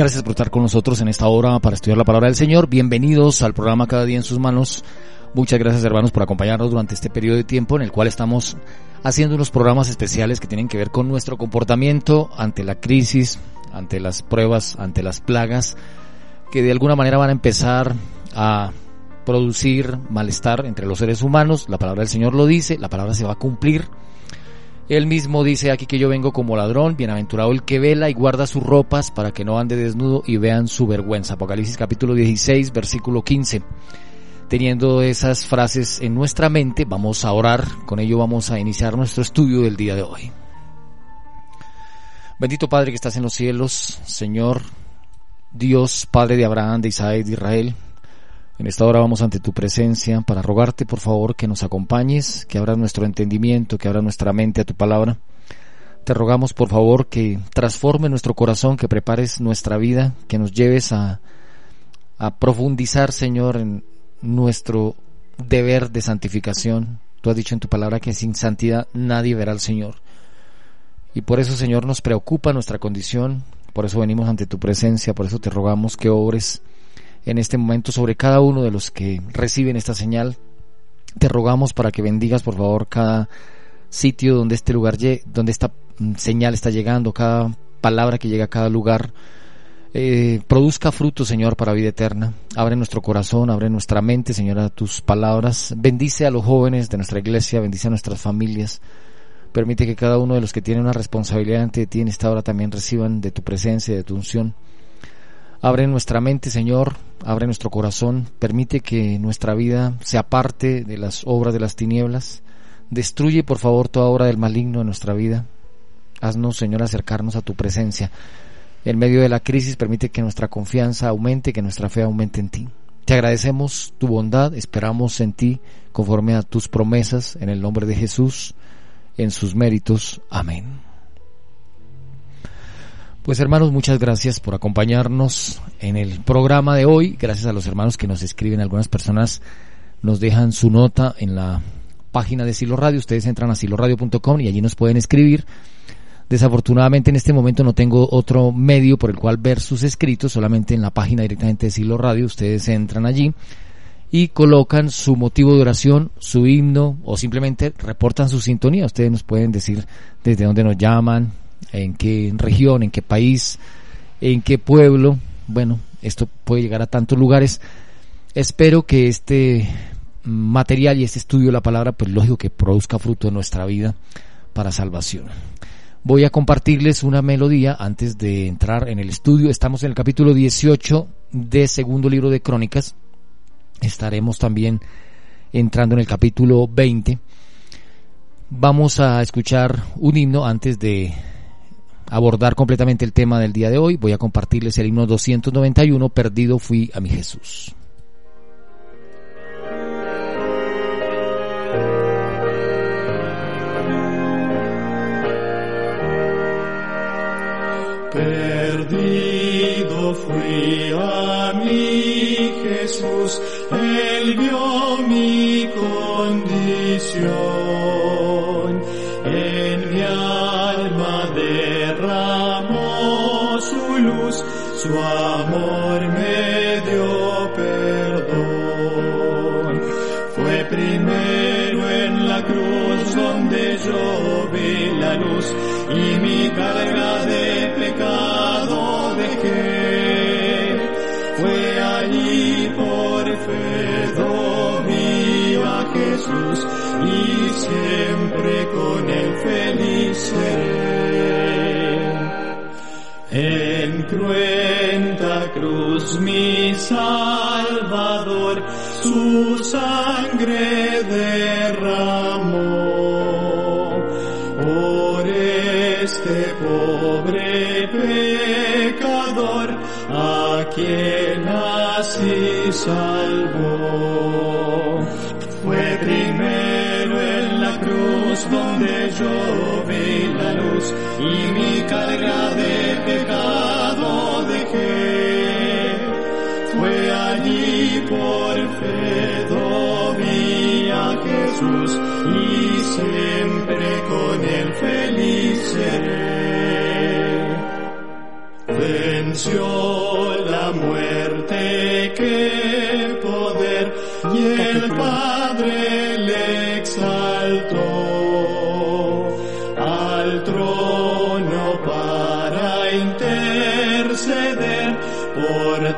Gracias por estar con nosotros en esta hora para estudiar la palabra del Señor. Bienvenidos al programa Cada día en sus manos. Muchas gracias hermanos por acompañarnos durante este periodo de tiempo en el cual estamos haciendo unos programas especiales que tienen que ver con nuestro comportamiento ante la crisis, ante las pruebas, ante las plagas, que de alguna manera van a empezar a producir malestar entre los seres humanos. La palabra del Señor lo dice, la palabra se va a cumplir. Él mismo dice aquí que yo vengo como ladrón, bienaventurado el que vela y guarda sus ropas para que no ande desnudo y vean su vergüenza. Apocalipsis capítulo 16, versículo 15. Teniendo esas frases en nuestra mente, vamos a orar, con ello vamos a iniciar nuestro estudio del día de hoy. Bendito Padre que estás en los cielos, Señor, Dios, Padre de Abraham, de Isaac, de Israel, en esta hora vamos ante tu presencia para rogarte por favor que nos acompañes, que abras nuestro entendimiento, que abras nuestra mente a tu palabra. Te rogamos por favor que transforme nuestro corazón, que prepares nuestra vida, que nos lleves a, a profundizar, Señor, en nuestro deber de santificación. Tú has dicho en tu palabra que sin santidad nadie verá al Señor. Y por eso, Señor, nos preocupa nuestra condición, por eso venimos ante tu presencia, por eso te rogamos que obres en este momento sobre cada uno de los que reciben esta señal. Te rogamos para que bendigas por favor cada sitio donde este lugar donde esta mm, señal está llegando, cada palabra que llega a cada lugar. Eh, produzca fruto, Señor, para vida eterna. Abre nuestro corazón, abre nuestra mente, Señor, a tus palabras. Bendice a los jóvenes de nuestra iglesia, bendice a nuestras familias. Permite que cada uno de los que tiene una responsabilidad ante ti en esta hora también reciban de tu presencia, de tu unción. Abre nuestra mente, Señor, abre nuestro corazón, permite que nuestra vida sea parte de las obras de las tinieblas. Destruye, por favor, toda obra del maligno en nuestra vida. Haznos, Señor, acercarnos a tu presencia. En medio de la crisis, permite que nuestra confianza aumente, que nuestra fe aumente en ti. Te agradecemos tu bondad, esperamos en ti conforme a tus promesas, en el nombre de Jesús, en sus méritos. Amén. Pues hermanos, muchas gracias por acompañarnos en el programa de hoy. Gracias a los hermanos que nos escriben. Algunas personas nos dejan su nota en la página de Silo Radio. Ustedes entran a siloradio.com y allí nos pueden escribir. Desafortunadamente en este momento no tengo otro medio por el cual ver sus escritos, solamente en la página directamente de Silo Radio. Ustedes entran allí y colocan su motivo de oración, su himno o simplemente reportan su sintonía. Ustedes nos pueden decir desde dónde nos llaman, en qué región, en qué país, en qué pueblo. Bueno, esto puede llegar a tantos lugares. Espero que este material y este estudio de la palabra, pues lógico que produzca fruto en nuestra vida para salvación. Voy a compartirles una melodía antes de entrar en el estudio. Estamos en el capítulo 18 de segundo libro de Crónicas. Estaremos también entrando en el capítulo 20. Vamos a escuchar un himno antes de abordar completamente el tema del día de hoy, voy a compartirles el himno 291, Perdido fui a mi Jesús. Perdido fui a mi Jesús, Él vio mi condición. Su amor me dio perdón. Fue primero en la cruz donde yo vi la luz y mi carga de pecado dejé. Fue allí por fe vi a Jesús y siempre con él feliz. En cruenta cruz mi Salvador su sangre derramó por este pobre pecador a quien así salvó. Fue primero en la cruz donde yo y mi carga de pecado dejé. Fue allí por fe vi a Jesús y siempre con él feliz seré. venció la muerte, qué poder, y el Padre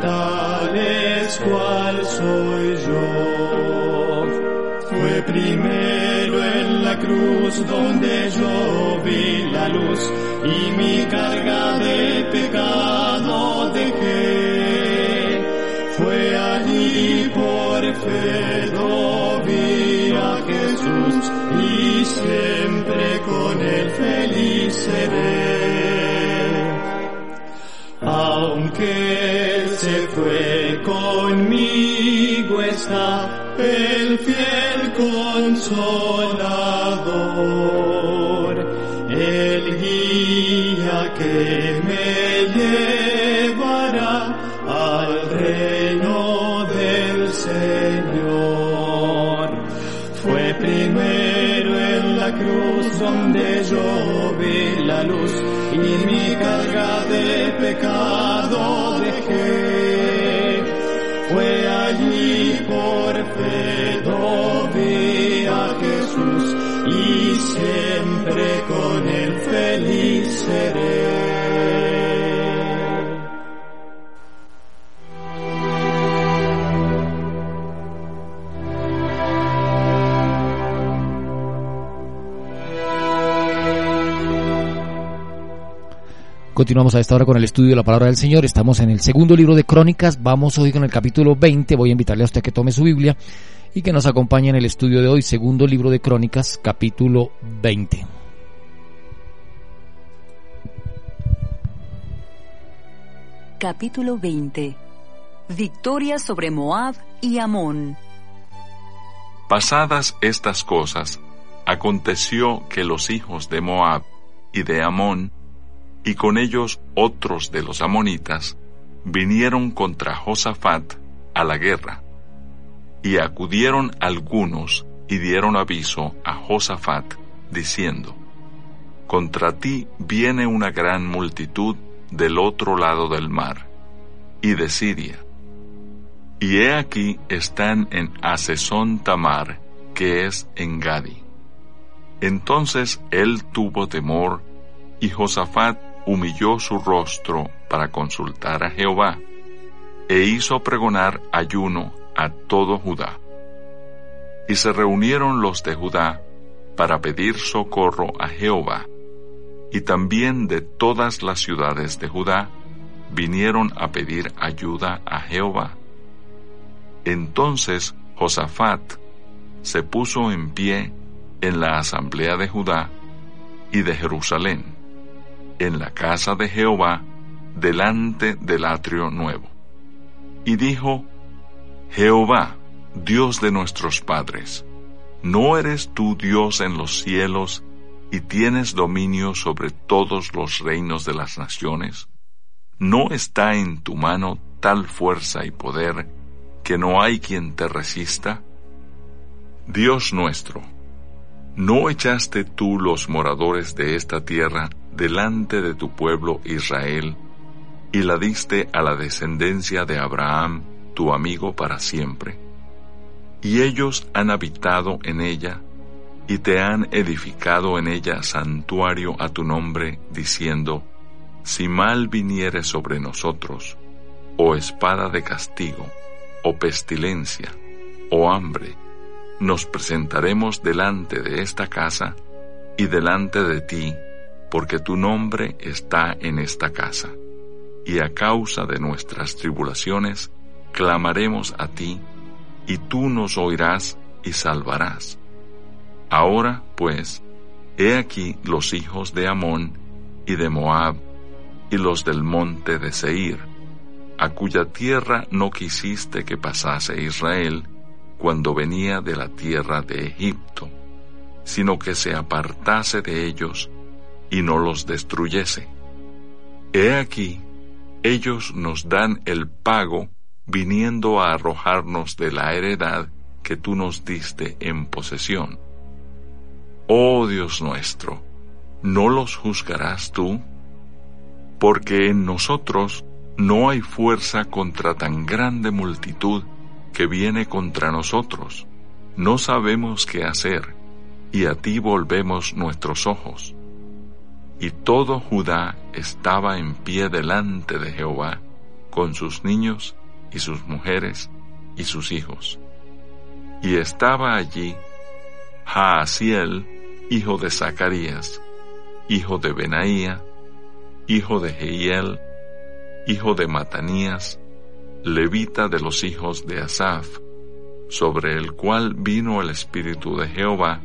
tales cual soy yo. Fue primero en la cruz donde yo vi la luz y mi carga de pecado dejé. Fue allí por fe lo vi a Jesús y siempre con él feliz seré. Aunque se fue conmigo está el fiel consolador, el guía que me llevará al reino del Señor. Fue primero en la cruz donde yo vi la luz y mi carga de pecado dejé. Fue allí por fe vi a Jesús y siempre Continuamos a esta hora con el estudio de la palabra del Señor. Estamos en el segundo libro de Crónicas. Vamos hoy con el capítulo 20. Voy a invitarle a usted a que tome su Biblia y que nos acompañe en el estudio de hoy, segundo libro de Crónicas, capítulo 20. Capítulo 20. Victoria sobre Moab y Amón. Pasadas estas cosas, aconteció que los hijos de Moab y de Amón, y con ellos otros de los amonitas, vinieron contra Josafat a la guerra. Y acudieron algunos y dieron aviso a Josafat, diciendo, Contra ti viene una gran multitud del otro lado del mar, y de Siria. Y he aquí están en Asesón Tamar, que es en Gadi. Entonces él tuvo temor, y Josafat humilló su rostro para consultar a Jehová, e hizo pregonar ayuno a todo Judá. Y se reunieron los de Judá para pedir socorro a Jehová, y también de todas las ciudades de Judá vinieron a pedir ayuda a Jehová. Entonces Josafat se puso en pie en la asamblea de Judá y de Jerusalén, en la casa de Jehová, delante del atrio nuevo. Y dijo, Jehová, Dios de nuestros padres, ¿no eres tú Dios en los cielos y tienes dominio sobre todos los reinos de las naciones? ¿No está en tu mano tal fuerza y poder que no hay quien te resista? Dios nuestro, ¿no echaste tú los moradores de esta tierra delante de tu pueblo Israel y la diste a la descendencia de Abraham, tu amigo para siempre? Y ellos han habitado en ella y te han edificado en ella santuario a tu nombre, diciendo, si mal viniere sobre nosotros, o espada de castigo, o pestilencia, o hambre, nos presentaremos delante de esta casa y delante de ti, porque tu nombre está en esta casa, y a causa de nuestras tribulaciones clamaremos a ti, y tú nos oirás y salvarás. Ahora, pues, he aquí los hijos de Amón y de Moab, y los del monte de Seir, a cuya tierra no quisiste que pasase Israel cuando venía de la tierra de Egipto, sino que se apartase de ellos y no los destruyese. He aquí, ellos nos dan el pago viniendo a arrojarnos de la heredad que tú nos diste en posesión. Oh Dios nuestro, ¿no los juzgarás tú? porque en nosotros no hay fuerza contra tan grande multitud que viene contra nosotros. No sabemos qué hacer, y a ti volvemos nuestros ojos. Y todo Judá estaba en pie delante de Jehová, con sus niños y sus mujeres y sus hijos. Y estaba allí Jaasiel, hijo de Zacarías, hijo de Benaía, hijo de Jehiel, hijo de Matanías, levita de los hijos de Asaf, sobre el cual vino el Espíritu de Jehová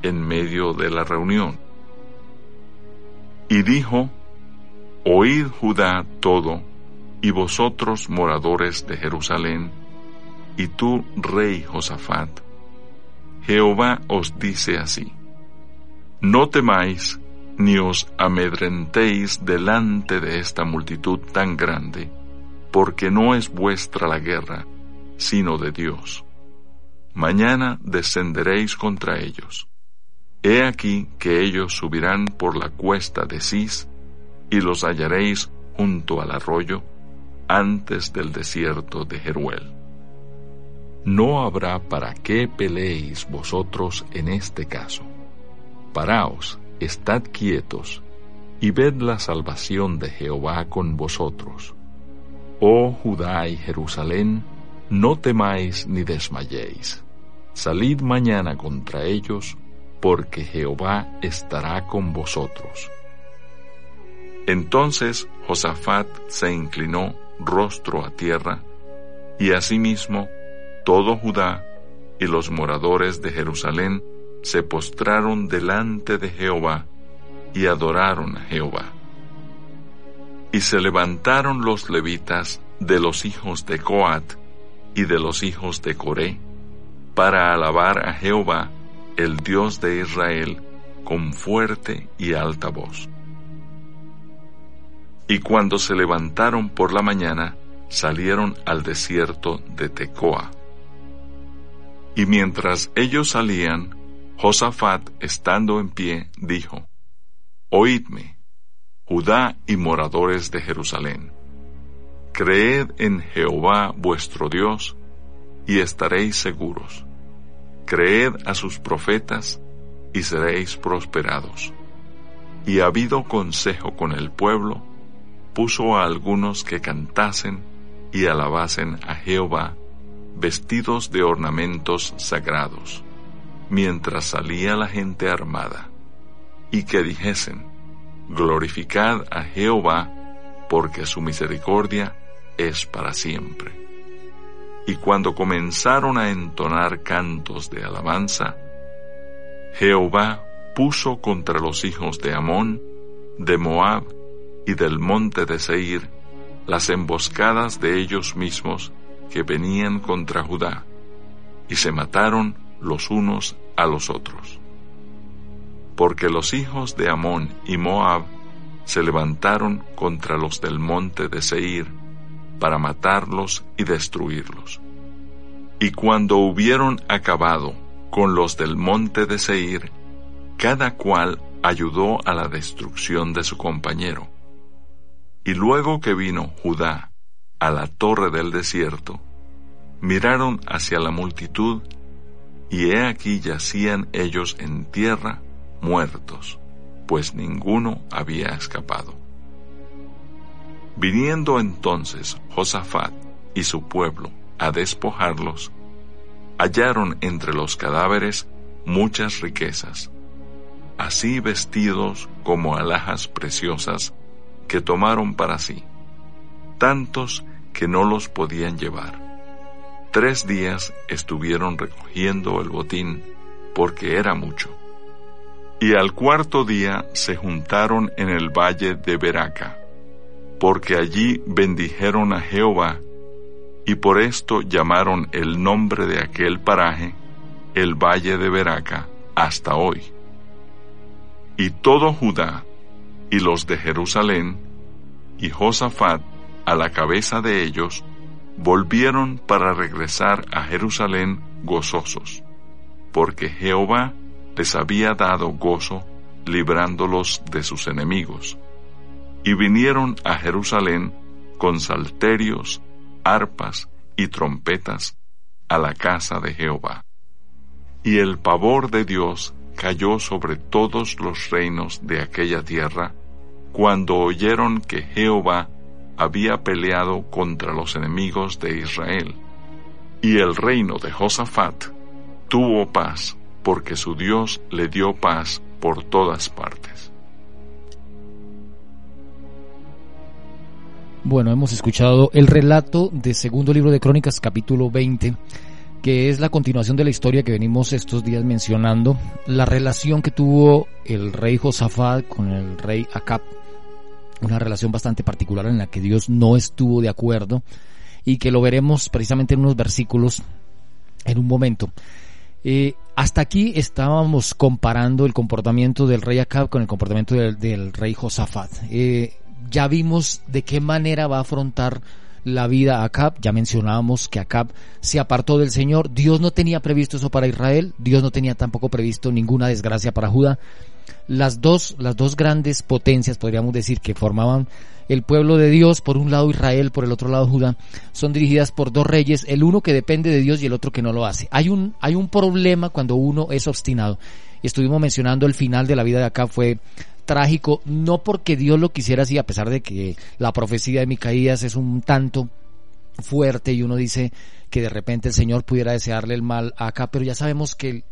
en medio de la reunión. Y dijo, Oíd Judá todo, y vosotros moradores de Jerusalén, y tú, rey Josafat, Jehová os dice así, No temáis ni os amedrentéis delante de esta multitud tan grande, porque no es vuestra la guerra, sino de Dios. Mañana descenderéis contra ellos. He aquí que ellos subirán por la cuesta de Cis, y los hallaréis junto al arroyo, antes del desierto de Jeruel. No habrá para qué peleéis vosotros en este caso. Paraos, estad quietos, y ved la salvación de Jehová con vosotros. Oh Judá y Jerusalén, no temáis ni desmayéis. Salid mañana contra ellos, porque Jehová estará con vosotros. Entonces Josafat se inclinó rostro a tierra, y asimismo todo Judá y los moradores de Jerusalén se postraron delante de Jehová y adoraron a Jehová. Y se levantaron los levitas de los hijos de Coat y de los hijos de Coré para alabar a Jehová, el Dios de Israel, con fuerte y alta voz. Y cuando se levantaron por la mañana, salieron al desierto de Tecoa. Y mientras ellos salían, Josafat, estando en pie, dijo, Oídme, Judá y moradores de Jerusalén, creed en Jehová vuestro Dios, y estaréis seguros. Creed a sus profetas, y seréis prosperados. Y habido consejo con el pueblo, puso a algunos que cantasen y alabasen a Jehová, vestidos de ornamentos sagrados, mientras salía la gente armada, y que dijesen, Glorificad a Jehová, porque su misericordia es para siempre. Y cuando comenzaron a entonar cantos de alabanza, Jehová puso contra los hijos de Amón, de Moab y del monte de Seir las emboscadas de ellos mismos que venían contra Judá, y se mataron los unos a los otros. Porque los hijos de Amón y Moab se levantaron contra los del monte de Seir para matarlos y destruirlos. Y cuando hubieron acabado con los del monte de Seir, cada cual ayudó a la destrucción de su compañero. Y luego que vino Judá a la torre del desierto, miraron hacia la multitud, y he aquí yacían ellos en tierra muertos, pues ninguno había escapado. Viniendo entonces Josafat y su pueblo a despojarlos, hallaron entre los cadáveres muchas riquezas, así vestidos como alhajas preciosas que tomaron para sí, tantos que no los podían llevar. Tres días estuvieron recogiendo el botín porque era mucho. Y al cuarto día se juntaron en el valle de Beraca, porque allí bendijeron a Jehová, y por esto llamaron el nombre de aquel paraje el valle de Beraca hasta hoy. Y todo Judá, y los de Jerusalén, y Josafat, a la cabeza de ellos, volvieron para regresar a Jerusalén gozosos, porque Jehová les había dado gozo librándolos de sus enemigos. Y vinieron a Jerusalén con salterios, arpas y trompetas a la casa de Jehová. Y el pavor de Dios cayó sobre todos los reinos de aquella tierra cuando oyeron que Jehová había peleado contra los enemigos de Israel. Y el reino de Josafat tuvo paz, porque su Dios le dio paz por todas partes. Bueno, hemos escuchado el relato de segundo libro de Crónicas, capítulo 20, que es la continuación de la historia que venimos estos días mencionando, la relación que tuvo el rey Josafat con el rey Acab, una relación bastante particular en la que Dios no estuvo de acuerdo y que lo veremos precisamente en unos versículos en un momento. Eh, hasta aquí estábamos comparando el comportamiento del rey Acab con el comportamiento del, rey Josafat. Eh, ya vimos de qué manera va a afrontar la vida a Acab. Ya mencionábamos que Acab se apartó del Señor. Dios no tenía previsto eso para Israel. Dios no tenía tampoco previsto ninguna desgracia para Judá. Las dos, las dos grandes potencias, podríamos decir, que formaban el pueblo de Dios, por un lado Israel, por el otro lado Judá, son dirigidas por dos reyes, el uno que depende de Dios y el otro que no lo hace. Hay un, hay un problema cuando uno es obstinado. Estuvimos mencionando el final de la vida de Acab fue trágico, no porque Dios lo quisiera así, a pesar de que la profecía de Micaías es un tanto fuerte y uno dice que de repente el Señor pudiera desearle el mal acá, pero ya sabemos que el,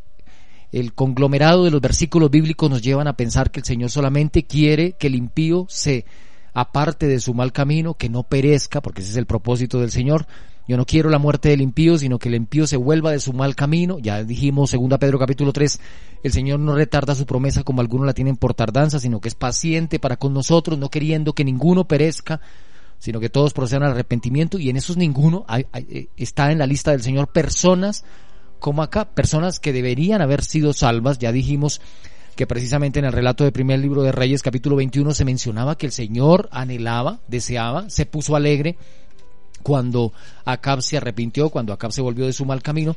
el conglomerado de los versículos bíblicos nos llevan a pensar que el Señor solamente quiere que el impío se aparte de su mal camino, que no perezca, porque ese es el propósito del Señor, yo no quiero la muerte del impío, sino que el impío se vuelva de su mal camino. Ya dijimos, segunda Pedro capítulo 3, el Señor no retarda su promesa como algunos la tienen por tardanza, sino que es paciente para con nosotros, no queriendo que ninguno perezca, sino que todos procedan al arrepentimiento. Y en esos ninguno eh, está en la lista del Señor personas como acá, personas que deberían haber sido salvas. Ya dijimos que precisamente en el relato del primer libro de Reyes, capítulo 21, se mencionaba que el Señor anhelaba, deseaba, se puso alegre cuando Acab se arrepintió, cuando Acab se volvió de su mal camino,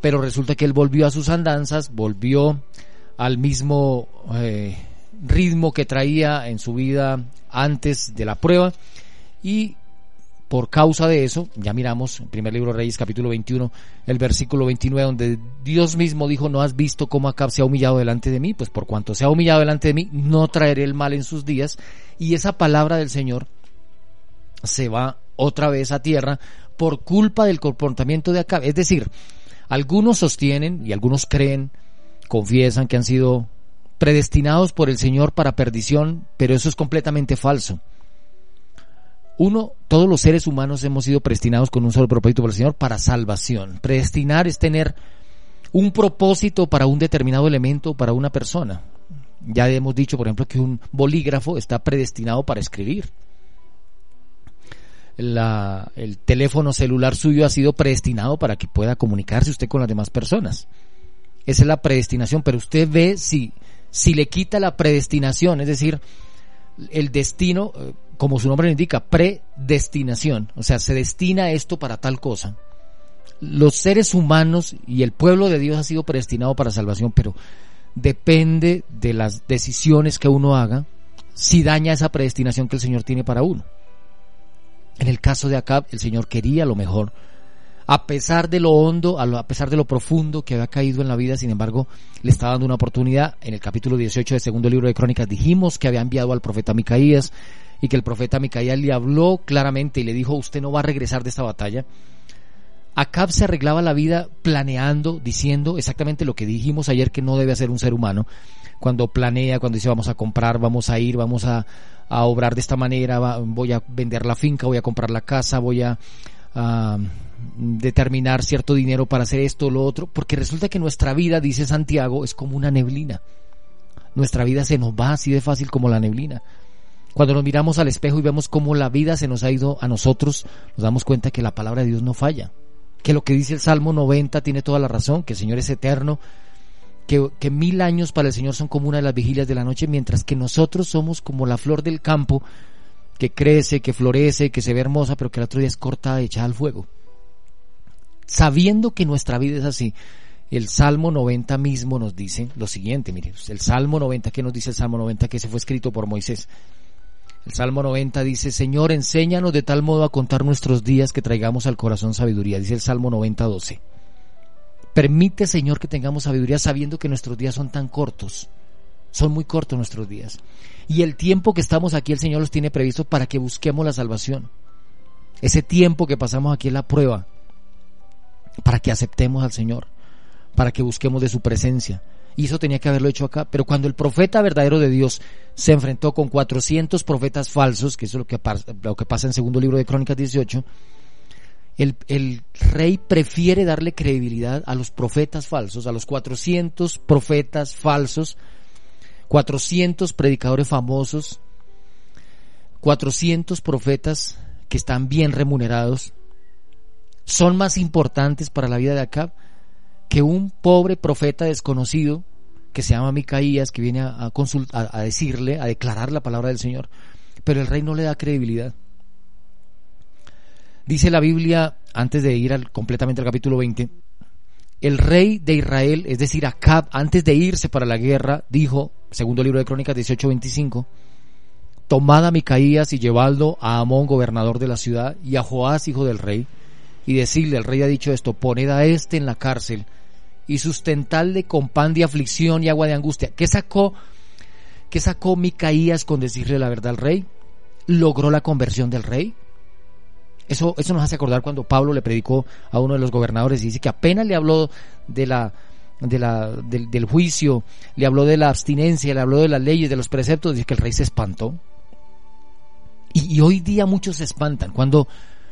pero resulta que él volvió a sus andanzas, volvió al mismo eh, ritmo que traía en su vida antes de la prueba y por causa de eso, ya miramos en primer libro de Reyes capítulo 21, el versículo 29, donde Dios mismo dijo, no has visto cómo Acab se ha humillado delante de mí, pues por cuanto se ha humillado delante de mí, no traeré el mal en sus días. Y esa palabra del Señor se va otra vez a tierra por culpa del comportamiento de Acab. Es decir, algunos sostienen y algunos creen, confiesan que han sido predestinados por el Señor para perdición, pero eso es completamente falso. Uno, todos los seres humanos hemos sido predestinados con un solo propósito por el Señor para salvación. Predestinar es tener un propósito para un determinado elemento, para una persona. Ya hemos dicho, por ejemplo, que un bolígrafo está predestinado para escribir la, el teléfono celular suyo ha sido predestinado para que pueda comunicarse usted con las demás personas. Esa es la predestinación, pero usted ve si, si le quita la predestinación, es decir, el destino, eh, como su nombre lo indica, predestinación, o sea, se destina esto para tal cosa. Los seres humanos y el pueblo de Dios ha sido predestinado para salvación, pero depende de las decisiones que uno haga si daña esa predestinación que el Señor tiene para uno. En el caso de Acab, el Señor quería lo mejor. A pesar de lo hondo, a pesar de lo profundo que había caído en la vida, sin embargo, le estaba dando una oportunidad. En el capítulo 18 del segundo libro de Crónicas dijimos que había enviado al profeta Micaías y que el profeta Micaías le habló claramente y le dijo, usted no va a regresar de esta batalla. Acab se arreglaba la vida planeando, diciendo exactamente lo que dijimos ayer que no debe hacer un ser humano. Cuando planea, cuando dice vamos a comprar, vamos a ir, vamos a, a obrar de esta manera, voy a vender la finca, voy a comprar la casa, voy a, determinar cierto dinero para hacer esto o lo otro, porque resulta que nuestra vida, dice Santiago, es como una neblina. Nuestra vida se nos va así de fácil como la neblina. Cuando nos miramos al espejo y vemos cómo la vida se nos ha ido a nosotros, nos damos cuenta que la palabra de Dios no falla. Que lo que dice el Salmo 90 tiene toda la razón, que el Señor es eterno, que, mil años para el Señor son como una de las vigilias de la noche, mientras que nosotros somos como la flor del campo que crece, que florece, que se ve hermosa, pero que el otro día es cortada y echada al fuego. Sabiendo que nuestra vida es así, el Salmo 90 mismo nos dice lo siguiente, mire, el Salmo 90, ¿qué nos dice el Salmo 90? Que se fue escrito por Moisés. El Salmo 90 dice, Señor, enséñanos de tal modo a contar nuestros días que traigamos al corazón sabiduría, dice el Salmo 90, 12. Permite, Señor, que tengamos sabiduría sabiendo que nuestros días son tan cortos. Son muy cortos nuestros días. Y el tiempo que estamos aquí, el Señor los tiene previsto para que busquemos la salvación. Ese tiempo que pasamos aquí es la prueba para que aceptemos al Señor, para que busquemos de su presencia, y eso tenía que haberlo hecho acá. Pero cuando el profeta verdadero de Dios se enfrentó con 400 profetas falsos, que eso es lo que, lo que pasa en el segundo libro de Crónicas 18, el, rey prefiere darle credibilidad a los profetas falsos, a los 400 profetas falsos, 400 predicadores famosos, 400 profetas que están bien remunerados, son más importantes para la vida de Acab que un pobre profeta desconocido que se llama Micaías, que viene a, a, decirle, a declarar la palabra del Señor, pero el rey no le da credibilidad. Dice la Biblia, antes de ir al, completamente al capítulo 20, el rey de Israel, es decir, Acab, antes de irse para la guerra, dijo, segundo libro de Crónicas 18:25, tomad a Micaías y llevadlo a Amón, gobernador de la ciudad, y a Joás, hijo del rey, y decirle, el rey ha dicho esto, poned a este en la cárcel y sustentarle con pan de aflicción y agua de angustia. ¿Qué sacó, qué sacó Micaías con decirle la verdad al rey? ¿Logró la conversión del rey? Eso, eso nos hace acordar cuando Pablo le predicó a uno de los gobernadores y dice que apenas le habló de la, de la, del, juicio, le habló de la abstinencia, le habló de las leyes, de los preceptos, dice que el rey se espantó. Y, y hoy día muchos se espantan. Cuando,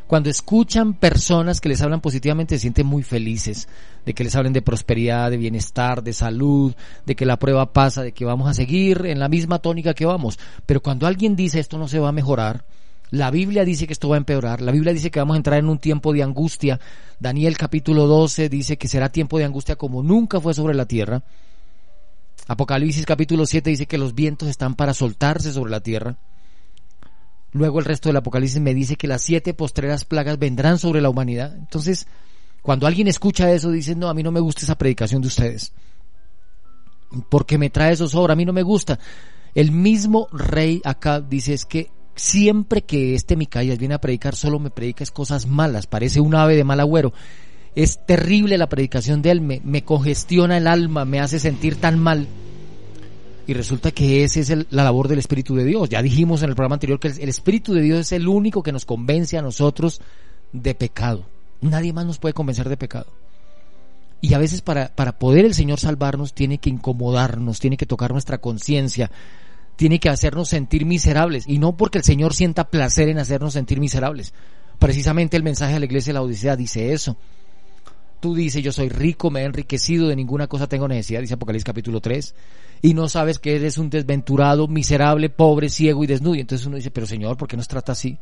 cuando escuchan personas que les hablan positivamente se sienten muy felices, de que les hablen de prosperidad, de bienestar, de salud, de que la prueba pasa, de que vamos a seguir en la misma tónica que vamos. Pero cuando alguien dice esto no se va a mejorar, la Biblia dice que esto va a empeorar, la Biblia dice que vamos a entrar en un tiempo de angustia. Daniel capítulo 12 dice que será tiempo de angustia como nunca fue sobre la tierra. Apocalipsis capítulo 7 dice que los vientos están para soltarse sobre la tierra. Luego el resto del Apocalipsis me dice que las siete postreras plagas vendrán sobre la humanidad. Entonces, cuando alguien escucha eso, dice, no, a mí no me gusta esa predicación de ustedes. Porque me trae eso sobre, a mí no me gusta. El mismo rey acá dice es que siempre que este Micaías viene a predicar, solo me predica cosas malas, parece un ave de mal agüero. Es terrible la predicación de él, me, congestiona el alma, me hace sentir tan mal. Y resulta que esa es la labor del Espíritu de Dios. Ya dijimos en el programa anterior que el, Espíritu de Dios es el único que nos convence a nosotros de pecado. Nadie más nos puede convencer de pecado. Y a veces para, para poder el Señor salvarnos tiene que incomodarnos, tiene que tocar nuestra conciencia, tiene que hacernos sentir miserables. Y no porque el Señor sienta placer en hacernos sentir miserables. Precisamente el mensaje a la iglesia de la Odisea dice eso. Tú dices, yo soy rico, me he enriquecido, de ninguna cosa tengo necesidad, dice Apocalipsis capítulo 3, y no sabes que eres un desventurado, miserable, pobre, ciego y desnudo. Y entonces uno dice, pero Señor, ¿por qué nos trata así?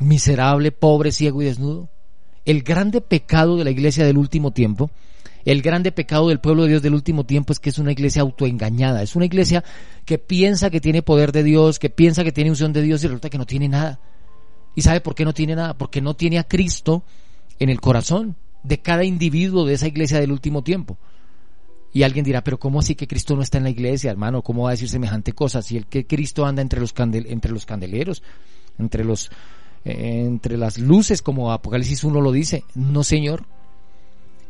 Miserable, pobre, ciego y desnudo. El grande pecado de la iglesia del último tiempo, el grande pecado del pueblo de Dios del último tiempo es que es una iglesia autoengañada, es una iglesia que piensa que tiene poder de Dios, que piensa que tiene unción de Dios y resulta que no tiene nada. ¿Y sabe por qué no tiene nada? Porque no tiene a Cristo en el corazón de cada individuo de esa iglesia del último tiempo. Y alguien dirá, pero ¿cómo así que Cristo no está en la iglesia, hermano? ¿Cómo va a decir semejante cosa? Si el que Cristo anda entre los, entre los candeleros, entre, los, eh, entre las luces, como Apocalipsis 1 lo dice. No, Señor.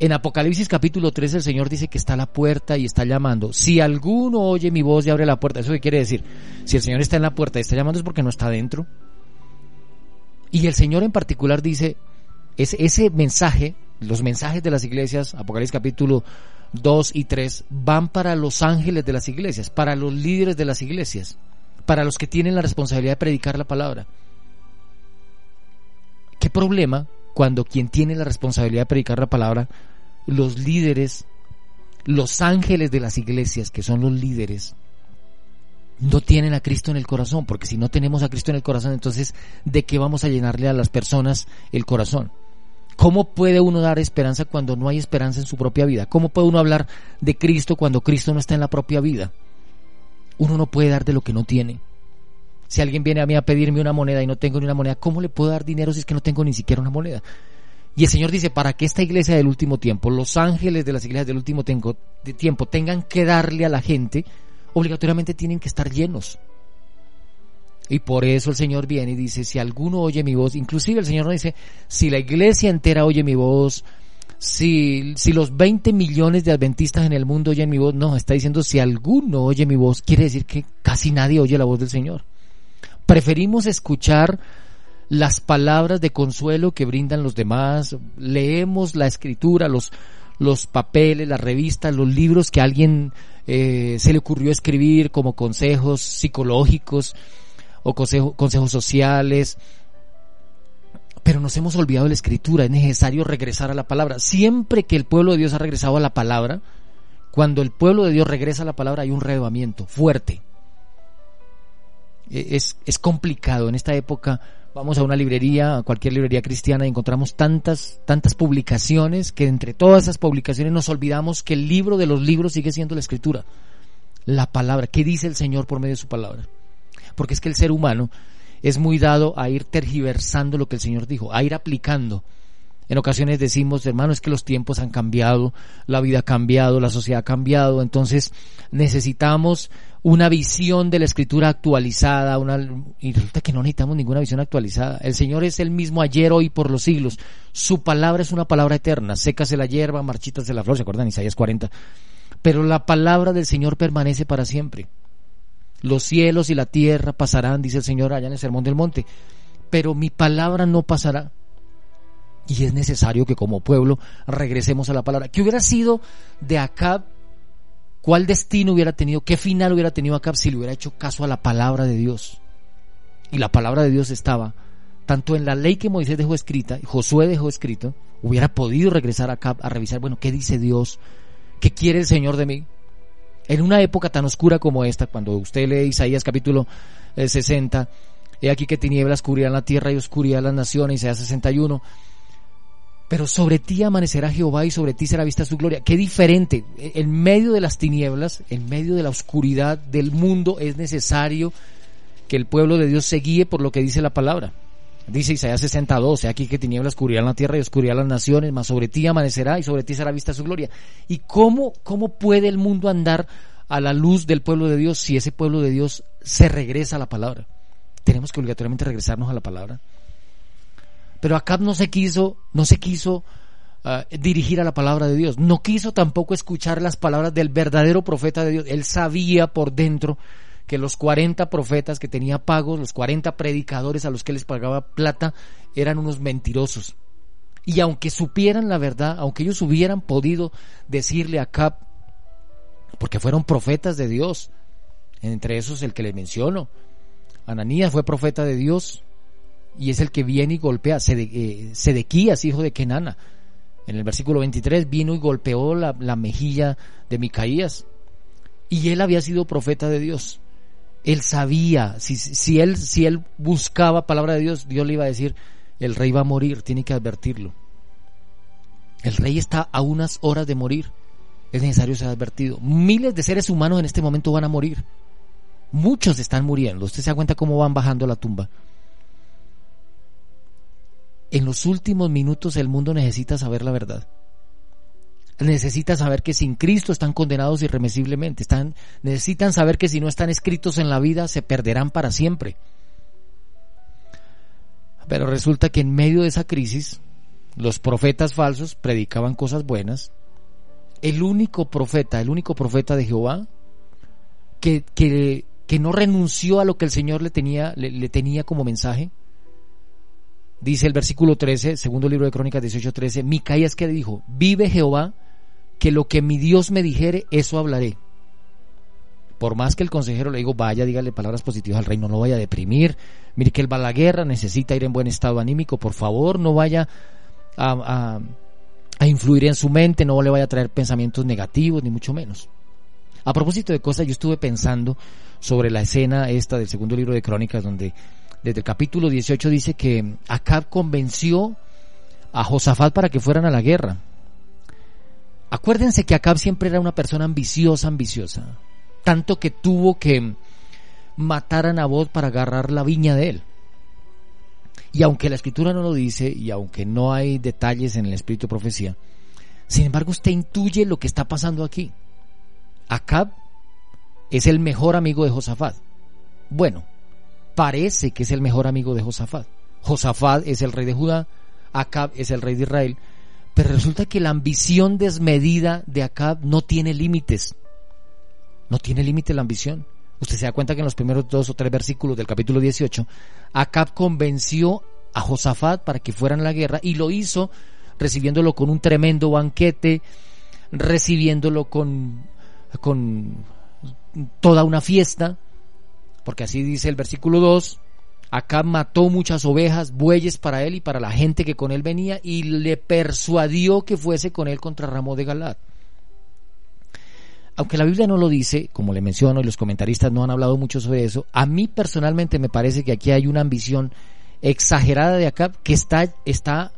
En Apocalipsis capítulo 3 el Señor dice que está a la puerta y está llamando. Si alguno oye mi voz y abre la puerta, ¿eso qué quiere decir? Si el Señor está en la puerta y está llamando es porque no está dentro. Y el Señor en particular dice, es ese mensaje, los mensajes de las iglesias, Apocalipsis capítulo 2 y 3, van para los ángeles de las iglesias, para los líderes de las iglesias, para los que tienen la responsabilidad de predicar la palabra. ¿Qué problema cuando quien tiene la responsabilidad de predicar la palabra, los líderes, los ángeles de las iglesias, que son los líderes, no tienen a Cristo en el corazón, porque si no tenemos a Cristo en el corazón, entonces, ¿de qué vamos a llenarle a las personas el corazón? ¿Cómo puede uno dar esperanza cuando no hay esperanza en su propia vida? ¿Cómo puede uno hablar de Cristo cuando Cristo no está en la propia vida? Uno no puede dar de lo que no tiene. Si alguien viene a mí a pedirme una moneda y no tengo ni una moneda, ¿cómo le puedo dar dinero si es que no tengo ni siquiera una moneda? Y el Señor dice, para que esta iglesia del último tiempo, los ángeles de las iglesias del último tiempo tengan que darle a la gente obligatoriamente tienen que estar llenos. Y por eso el Señor viene y dice, si alguno oye mi voz, inclusive el Señor no dice, si la iglesia entera oye mi voz, si, si los 20 millones de adventistas en el mundo oyen mi voz, no, está diciendo si alguno oye mi voz, quiere decir que casi nadie oye la voz del Señor. Preferimos escuchar las palabras de consuelo que brindan los demás, leemos la escritura, los, los papeles, las revistas, los libros que a alguien eh, se le ocurrió escribir como consejos psicológicos o consejos sociales, pero nos hemos olvidado de la escritura, es necesario regresar a la palabra. Siempre que el pueblo de Dios ha regresado a la palabra, cuando el pueblo de Dios regresa a la palabra hay un relevamiento fuerte. E, es, es complicado en esta época vamos a una librería, a cualquier librería cristiana, y encontramos tantas, tantas publicaciones que entre todas esas publicaciones nos olvidamos que el libro de los libros sigue siendo la escritura, la palabra, ¿qué dice el Señor por medio de su palabra? Porque es que el ser humano es muy dado a ir tergiversando lo que el Señor dijo, a ir aplicando. En ocasiones decimos, hermano, es que los tiempos han cambiado, la vida ha cambiado, la sociedad ha cambiado, entonces necesitamos una visión de la escritura actualizada, una, y resulta que no necesitamos ninguna visión actualizada. El Señor es el mismo ayer, hoy, por los siglos. Su palabra es una palabra eterna. Sécase la hierba, marchítase la flor, ¿se acuerdan? Isaías 40. Pero la palabra del Señor permanece para siempre. Los cielos y la tierra pasarán, dice el Señor allá en el Sermón del Monte. Pero mi palabra no pasará. Y es necesario que como pueblo regresemos a la palabra. ¿Qué hubiera sido de acá cuál destino hubiera tenido, qué final hubiera tenido Acab si le hubiera hecho caso a la palabra de Dios. Y la palabra de Dios estaba tanto en la ley que Moisés dejó escrita, Josué dejó escrito, hubiera podido regresar Acab a revisar, bueno, ¿qué dice Dios? ¿Qué quiere el Señor de mí? En una época tan oscura como esta, cuando usted lee Isaías capítulo 60, eh, he aquí que tinieblas cubrirán la tierra y oscuridad las naciones, Isaías 61, pero sobre ti amanecerá Jehová y sobre ti será vista su gloria. Qué diferente. En medio de las tinieblas, en medio de la oscuridad del mundo, es necesario que el pueblo de Dios se guíe por lo que dice la palabra. Dice Isaías 62, aquí que tinieblas cubrirán la tierra y oscuridad las naciones, mas sobre ti amanecerá y sobre ti será vista su gloria. ¿Y cómo, cómo puede el mundo andar a la luz del pueblo de Dios si ese pueblo de Dios se regresa a la palabra? Tenemos que obligatoriamente regresarnos a la palabra. Pero Acab no se quiso, no se quiso ah, dirigir a la palabra de Dios. No quiso tampoco escuchar las palabras del verdadero profeta de Dios. Él sabía por dentro que los 40 profetas que tenía pagos, los 40 predicadores a los que les pagaba plata, eran unos mentirosos. Y aunque supieran la verdad, aunque ellos hubieran podido decirle a Acab, porque fueron profetas de Dios, entre esos el que le menciono, Ananías fue profeta de Dios, y es el que viene y golpea. Eh, Sedequías, hijo de Kenana, en el versículo 23, vino y golpeó la, mejilla de Micaías. Y él había sido profeta de Dios. Él sabía, si, si, él, si él buscaba palabra de Dios, Dios le iba a decir, el rey va a morir, tiene que advertirlo. El rey está a unas horas de morir. Es necesario ser advertido. Miles de seres humanos en este momento van a morir. Muchos están muriendo. Usted se da cuenta cómo van bajando la tumba en los últimos minutos el mundo necesita saber la verdad. Necesita saber que sin Cristo están condenados irremisiblemente. Están, necesitan saber que si no están escritos en la vida se perderán para siempre. Pero resulta que en medio de esa crisis, los profetas falsos predicaban cosas buenas. El único profeta, el único profeta de Jehová, que, que, que no renunció a lo que el Señor le tenía, le tenía como mensaje, dice el versículo 13, segundo libro de Crónicas 18, 13, Micaías que dijo, vive Jehová, que lo que mi Dios me dijere, eso hablaré. Por más que el consejero le digo, vaya, dígale palabras positivas al rey, no vaya a deprimir. Mire que él va a la guerra, necesita ir en buen estado anímico, por favor, no vaya a, a influir en su mente, no le vaya a traer pensamientos negativos, ni mucho menos. A propósito de cosas, yo estuve pensando sobre la escena esta del segundo libro de Crónicas, donde desde el capítulo 18 dice que Acab convenció a Josafat para que fueran a la guerra. Acuérdense que Acab siempre era una persona ambiciosa, ambiciosa, tanto que tuvo que matar a Nabot para agarrar la viña de él. Y aunque la escritura no lo dice, y aunque no hay detalles en el espíritu de profecía, sin embargo usted intuye lo que está pasando aquí. Acab es el mejor amigo de Josafat. Bueno, parece que es el mejor amigo de Josafat. Josafat es el rey de Judá, Acab es el rey de Israel, pero resulta que la ambición desmedida de Acab no tiene límites. No tiene límite la ambición. Usted se da cuenta que en los primeros dos o tres versículos del capítulo 18, Acab convenció a Josafat para que fueran a la guerra y lo hizo recibiéndolo con un tremendo banquete, recibiéndolo con, con toda una fiesta, porque así dice el versículo 2, Acab mató muchas ovejas, bueyes para él y para la gente que con él venía y le persuadió que fuese con él contra Ramón de Galad. Aunque la Biblia no lo dice, como le menciono y los comentaristas no han hablado mucho sobre eso, a mí personalmente me parece que aquí hay una ambición exagerada de Acab que está, está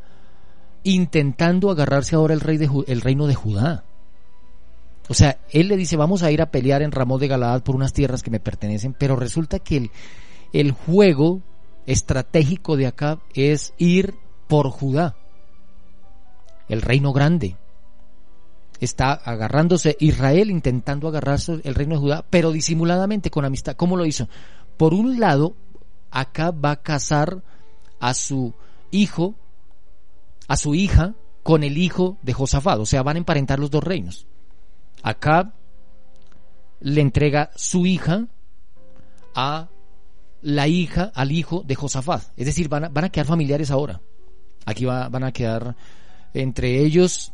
intentando agarrarse ahora el, el reino de Judá. O sea, él le dice, vamos a ir a pelear en Ramón de Galad por unas tierras que me pertenecen, pero resulta que el, el juego estratégico de Acab es ir por Judá, el reino grande. Está agarrándose Israel intentando agarrarse el reino de Judá, pero disimuladamente con amistad. ¿Cómo lo hizo? Por un lado, Acab va a casar a su hijo, a su hija, con el hijo de Josafat. O sea, van a emparentar los dos reinos. Acab le entrega su hija a la hija, al hijo de Josafat. Es decir, van a, van a quedar familiares ahora. Aquí van a quedar entre ellos,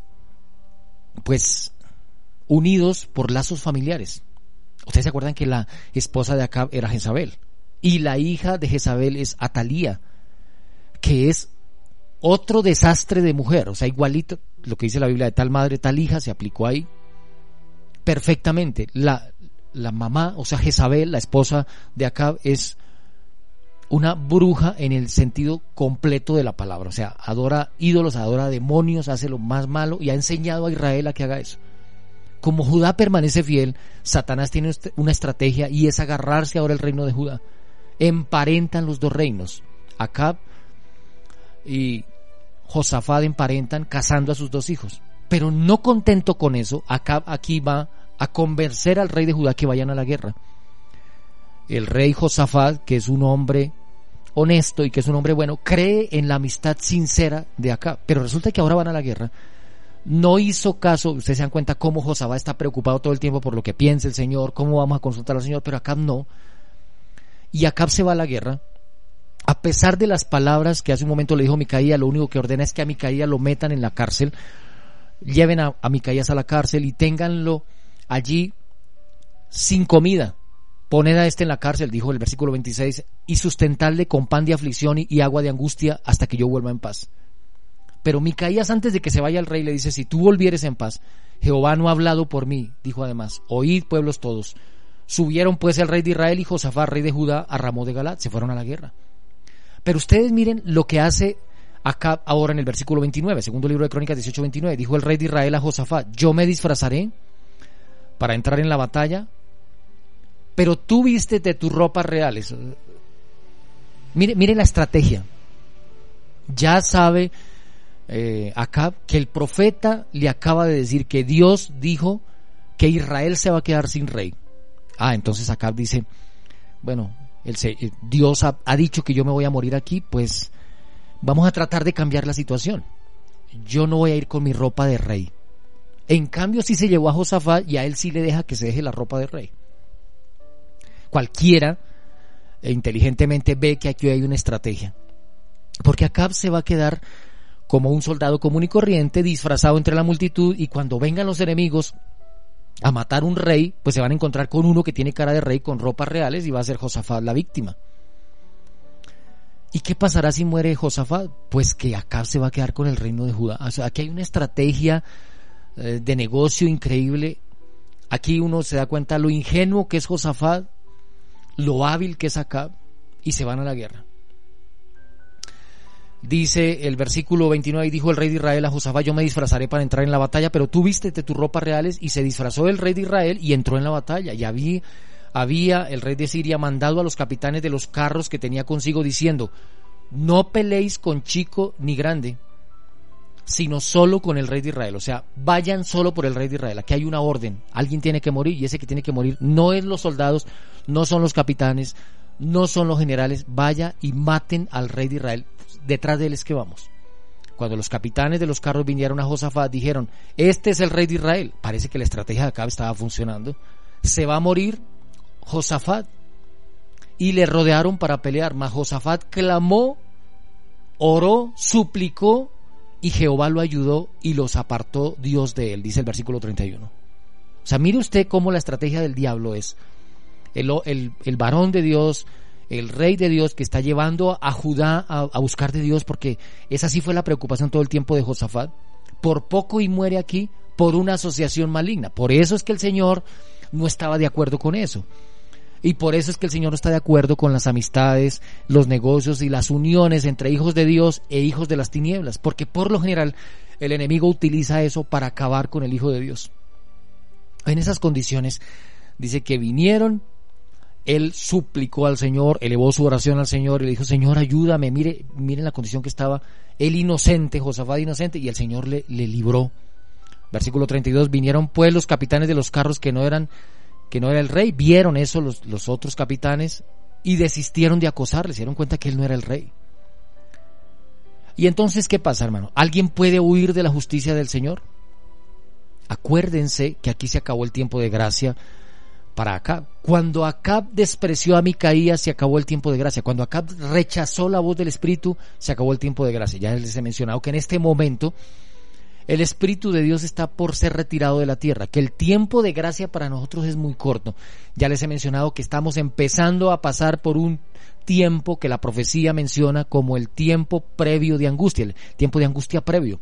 pues, unidos por lazos familiares. Ustedes se acuerdan que la esposa de Acab era Jezabel. Y la hija de Jezabel es Atalía, que es otro desastre de mujer. O sea, igualito lo que dice la Biblia de tal madre, tal hija, se aplicó ahí perfectamente. La, la mamá, o sea, Jezabel, la esposa de Acab, es una bruja en el sentido completo de la palabra. O sea, adora ídolos, adora demonios, hace lo más malo y ha enseñado a Israel a que haga eso. Como Judá permanece fiel, Satanás tiene una estrategia y es agarrarse ahora el reino de Judá. Emparentan los dos reinos. Acab y Josafat emparentan casando a sus dos hijos. Pero no contento con eso, Acab aquí va a convencer al rey de Judá que vayan a la guerra. El rey Josafat, que es un hombre honesto y que es un hombre bueno, cree en la amistad sincera de Acab. Pero resulta que ahora van a la guerra. No hizo caso, ustedes se dan cuenta cómo Josafat está preocupado todo el tiempo por lo que piensa el Señor, cómo vamos a consultar al Señor, pero Acab no. Y Acab se va a la guerra a pesar de las palabras que hace un momento le dijo Micaía, lo único que ordena es que a Micaía lo metan en la cárcel, lleven a, a Micaías a la cárcel y ténganlo allí sin comida. Poned a este en la cárcel, dijo el versículo 26, y sustentarle con pan de aflicción y agua de angustia hasta que yo vuelva en paz. Pero Micaías antes de que se vaya el rey le dice, si tú volvieres en paz, Jehová no ha hablado por mí, dijo además, oíd pueblos todos. Subieron pues el rey de Israel y Josafat, rey de Judá, a Ramón de Galat, se fueron a la guerra. Pero ustedes miren lo que hace acá ahora en el versículo 29, segundo libro de Crónicas 18-29. Dijo el rey de Israel a Josafat, yo me disfrazaré para entrar en la batalla, pero tú viste de tus ropas reales. Mire, mire la estrategia. Ya sabe eh, acá que el profeta le acaba de decir que Dios dijo que Israel se va a quedar sin rey. Ah, entonces Acab dice, bueno, el, Dios ha, dicho que yo me voy a morir aquí, pues vamos a tratar de cambiar la situación. Yo no voy a ir con mi ropa de rey. En cambio, si se llevó a Josafat y a él sí le deja que se deje la ropa de rey. Cualquiera e inteligentemente ve que aquí hay una estrategia. Porque Acab se va a quedar como un soldado común y corriente, disfrazado entre la multitud, y cuando vengan los enemigos, a matar un rey, pues se van a encontrar con uno que tiene cara de rey con ropas reales y va a ser Josafat la víctima. ¿Y qué pasará si muere Josafat? Pues que acá se va a quedar con el reino de Judá. Aquí hay una estrategia eh, de negocio increíble. Aquí uno se da cuenta lo ingenuo que es Josafat, lo hábil que es Acab, y se van a la guerra. Dice el versículo 29, y dijo el rey de Israel a Josafat, yo me disfrazaré para entrar en la batalla, pero tú vístete tus ropas reales, y se disfrazó el rey de Israel y entró en la batalla. Y había, había el rey de Siria mandado a los capitanes de los carros que tenía consigo diciendo, no peleéis con chico ni grande, sino solo con el rey de Israel. O sea, vayan solo por el rey de Israel. Aquí hay una orden. Alguien tiene que morir y ese que tiene que morir no es los soldados, no son los capitanes, no son los generales, vaya y maten al rey de Israel. Detrás de él es que vamos. Cuando los capitanes de los carros vinieron a Josafat, dijeron, este es el rey de Israel. Parece que la estrategia de Acab estaba funcionando. Se va a morir Josafat. Y le rodearon para pelear. Mas Josafat clamó, oró, suplicó y Jehová lo ayudó y los apartó Dios de él, dice el versículo 31. O sea, mire usted cómo la estrategia del diablo es el, el, varón de Dios, el rey de Dios que está llevando a Judá a, a, buscar de Dios, porque esa sí fue la preocupación todo el tiempo de Josafat. Por poco y muere aquí por una asociación maligna. Por eso es que el Señor no estaba de acuerdo con eso. Y por eso es que el Señor no está de acuerdo con las amistades, los negocios y las uniones entre hijos de Dios e hijos de las tinieblas, porque por lo general el enemigo utiliza eso para acabar con el Hijo de Dios. En esas condiciones dice que vinieron, él suplicó al Señor, elevó su oración al Señor y le dijo, Señor, ayúdame, mire, miren la condición que estaba él inocente, Josafat inocente, y el Señor le, le libró. Versículo 32, vinieron pues los capitanes de los carros que no eran que no era el rey, vieron eso los, los otros capitanes y desistieron de acosarle, se dieron cuenta que él no era el rey. Y entonces, ¿qué pasa, hermano? ¿Alguien puede huir de la justicia del Señor? Acuérdense que aquí se acabó el tiempo de gracia para Acab. Cuando Acab despreció a Micaías, se acabó el tiempo de gracia. Cuando Acab rechazó la voz del Espíritu, se acabó el tiempo de gracia. Ya les he mencionado que en este momento el Espíritu de Dios está por ser retirado de la tierra, que el tiempo de gracia para nosotros es muy corto. Ya les he mencionado que estamos empezando a pasar por un tiempo que la profecía menciona como el tiempo previo de angustia, el tiempo de angustia previo.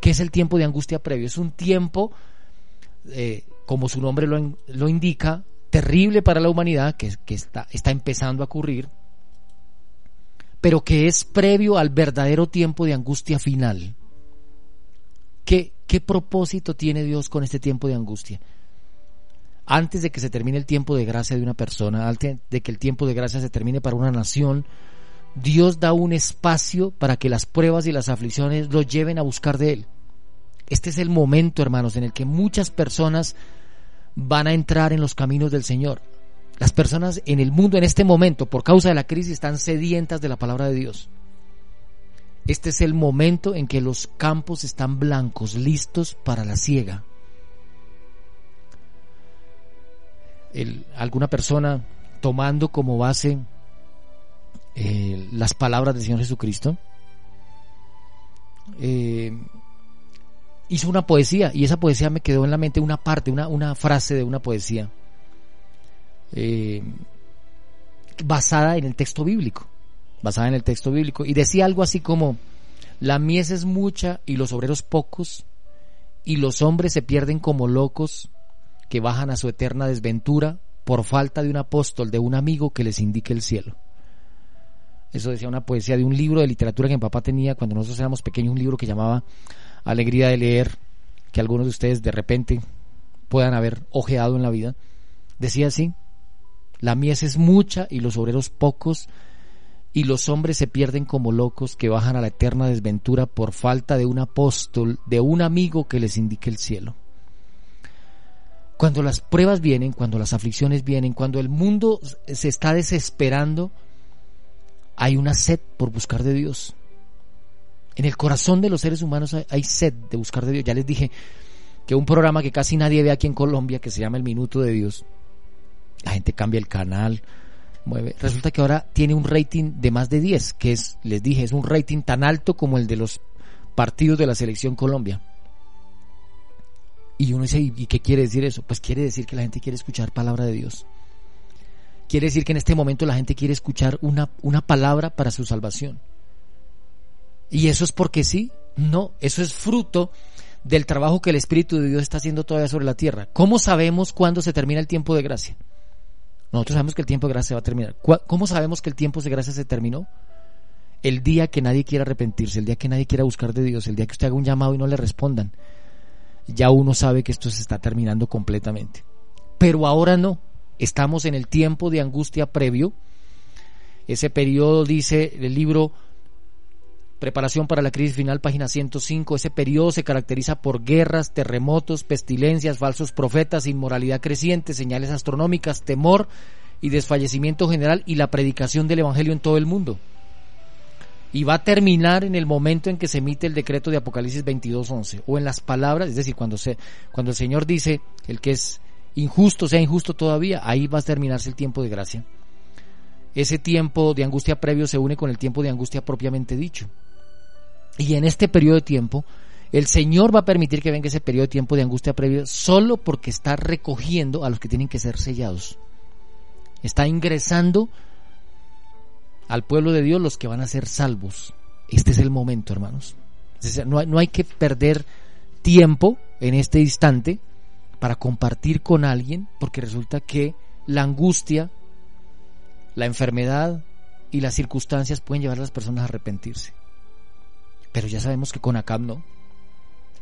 ¿Qué es el tiempo de angustia previo? Es un tiempo, eh, como su nombre lo, lo, indica, terrible para la humanidad, que, que está, está empezando a ocurrir, pero que es previo al verdadero tiempo de angustia final. ¿Qué, ¿Qué propósito tiene Dios con este tiempo de angustia? Antes de que se termine el tiempo de gracia de una persona, antes de que el tiempo de gracia se termine para una nación, Dios da un espacio para que las pruebas y las aflicciones lo lleven a buscar de Él. Este es el momento, hermanos, en el que muchas personas van a entrar en los caminos del Señor. Las personas en el mundo en este momento, por causa de la crisis, están sedientas de la palabra de Dios. Este es el momento en que los campos están blancos, listos para la siega. alguna persona tomando como base eh, las palabras del Señor Jesucristo, eh, hizo una poesía y esa poesía me quedó en la mente una parte, una, frase de una poesía eh, basada en el texto bíblico basada en el texto bíblico, y decía algo así como, la mies es mucha y los obreros pocos, y los hombres se pierden como locos que bajan a su eterna desventura por falta de un apóstol, de un amigo que les indique el cielo. Eso decía una poesía de un libro de literatura que mi papá tenía cuando nosotros éramos pequeños, un libro que llamaba Alegría de leer, que algunos de ustedes de repente puedan haber ojeado en la vida. Decía así, la mies es mucha y los obreros pocos, y los hombres se pierden como locos que bajan a la eterna desventura por falta de un apóstol, de un amigo que les indique el cielo. Cuando las pruebas vienen, cuando las aflicciones vienen, cuando el mundo se está desesperando, hay una sed por buscar de Dios. En el corazón de los seres humanos hay, sed de buscar de Dios. Ya les dije que un programa que casi nadie ve aquí en Colombia, que se llama El Minuto de Dios, la gente cambia el canal, Resulta que ahora tiene un rating de más de 10, que es, les dije, es un rating tan alto como el de los partidos de la selección Colombia. Y uno dice, ¿y qué quiere decir eso? Pues quiere decir que la gente quiere escuchar palabra de Dios. Quiere decir que en este momento la gente quiere escuchar una, una palabra para su salvación. ¿Y eso es porque sí? No, eso es fruto del trabajo que el Espíritu de Dios está haciendo todavía sobre la tierra. ¿Cómo sabemos cuándo se termina el tiempo de gracia? Nosotros sabemos que el tiempo de gracia va a terminar. ¿Cómo sabemos que el tiempo de gracia se terminó? El día que nadie quiera arrepentirse, el día que nadie quiera buscar de Dios, el día que usted haga un llamado y no le respondan, ya uno sabe que esto se está terminando completamente. Pero ahora no. Estamos en el tiempo de angustia previo. Ese periodo, dice el libro Preparación para la crisis final, página 105. Ese periodo se caracteriza por guerras, terremotos, pestilencias, falsos profetas, inmoralidad creciente, señales astronómicas, temor, y desfallecimiento general y la predicación del Evangelio en todo el mundo. Y va a terminar en el momento en que se emite el decreto de Apocalipsis 22.11, o en las palabras, es decir, cuando, se, cuando el Señor dice, el que es injusto sea injusto todavía, ahí va a terminarse el tiempo de gracia. Ese tiempo de angustia previo se une con el tiempo de angustia propiamente dicho. Y en este periodo de tiempo, el Señor va a permitir que venga ese periodo de tiempo de angustia previo solo porque está recogiendo a los que tienen que ser sellados. Está ingresando al pueblo de Dios los que van a ser salvos. Este es el momento, hermanos. No hay que perder tiempo en este instante para compartir con alguien, porque resulta que la angustia, la enfermedad y las circunstancias pueden llevar a las personas a arrepentirse. Pero ya sabemos que con Acab no.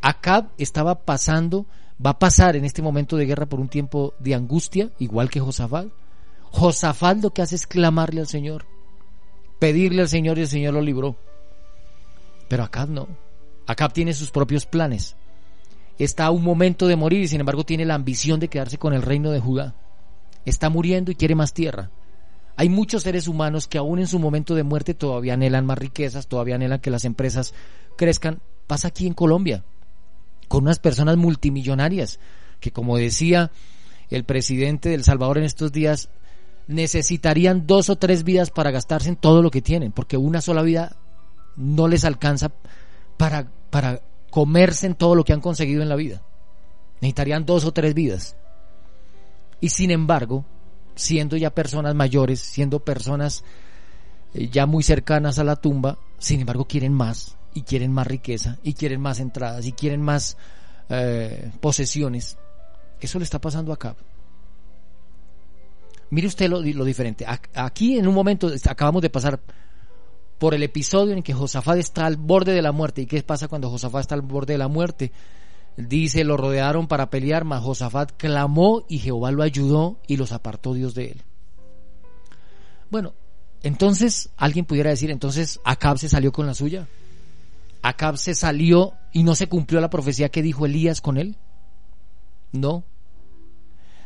Acab estaba pasando, va a pasar en este momento de guerra por un tiempo de angustia, igual que Josafat. Josafat lo que hace es clamarle al Señor, pedirle al Señor y el Señor lo libró. Pero Acab no. Acab tiene sus propios planes. Está a un momento de morir y sin embargo tiene la ambición de quedarse con el reino de Judá. Está muriendo y quiere más tierra. Hay muchos seres humanos que aún en su momento de muerte todavía anhelan más riquezas, todavía anhelan que las empresas crezcan. Pasa aquí en Colombia con unas personas multimillonarias que, como decía el presidente del Salvador en estos días, necesitarían dos o tres vidas para gastarse en todo lo que tienen, porque una sola vida no les alcanza para, para comerse en todo lo que han conseguido en la vida. Necesitarían dos o tres vidas. Y sin embargo, siendo ya personas mayores, siendo personas eh, ya muy cercanas a la tumba, sin embargo quieren más y quieren más riqueza y quieren más entradas y quieren más eh, posesiones. Eso le está pasando acá. Mire usted lo, lo, diferente. Aquí en un momento acabamos de pasar por el episodio en que Josafat está al borde de la muerte. ¿Y qué pasa cuando Josafat está al borde de la muerte? Dice, lo rodearon para pelear, mas Josafat clamó y Jehová lo ayudó y los apartó Dios de él. Bueno, entonces alguien pudiera decir, entonces Acab se salió con la suya. Acab se salió y no se cumplió la profecía que dijo Elías con él. No.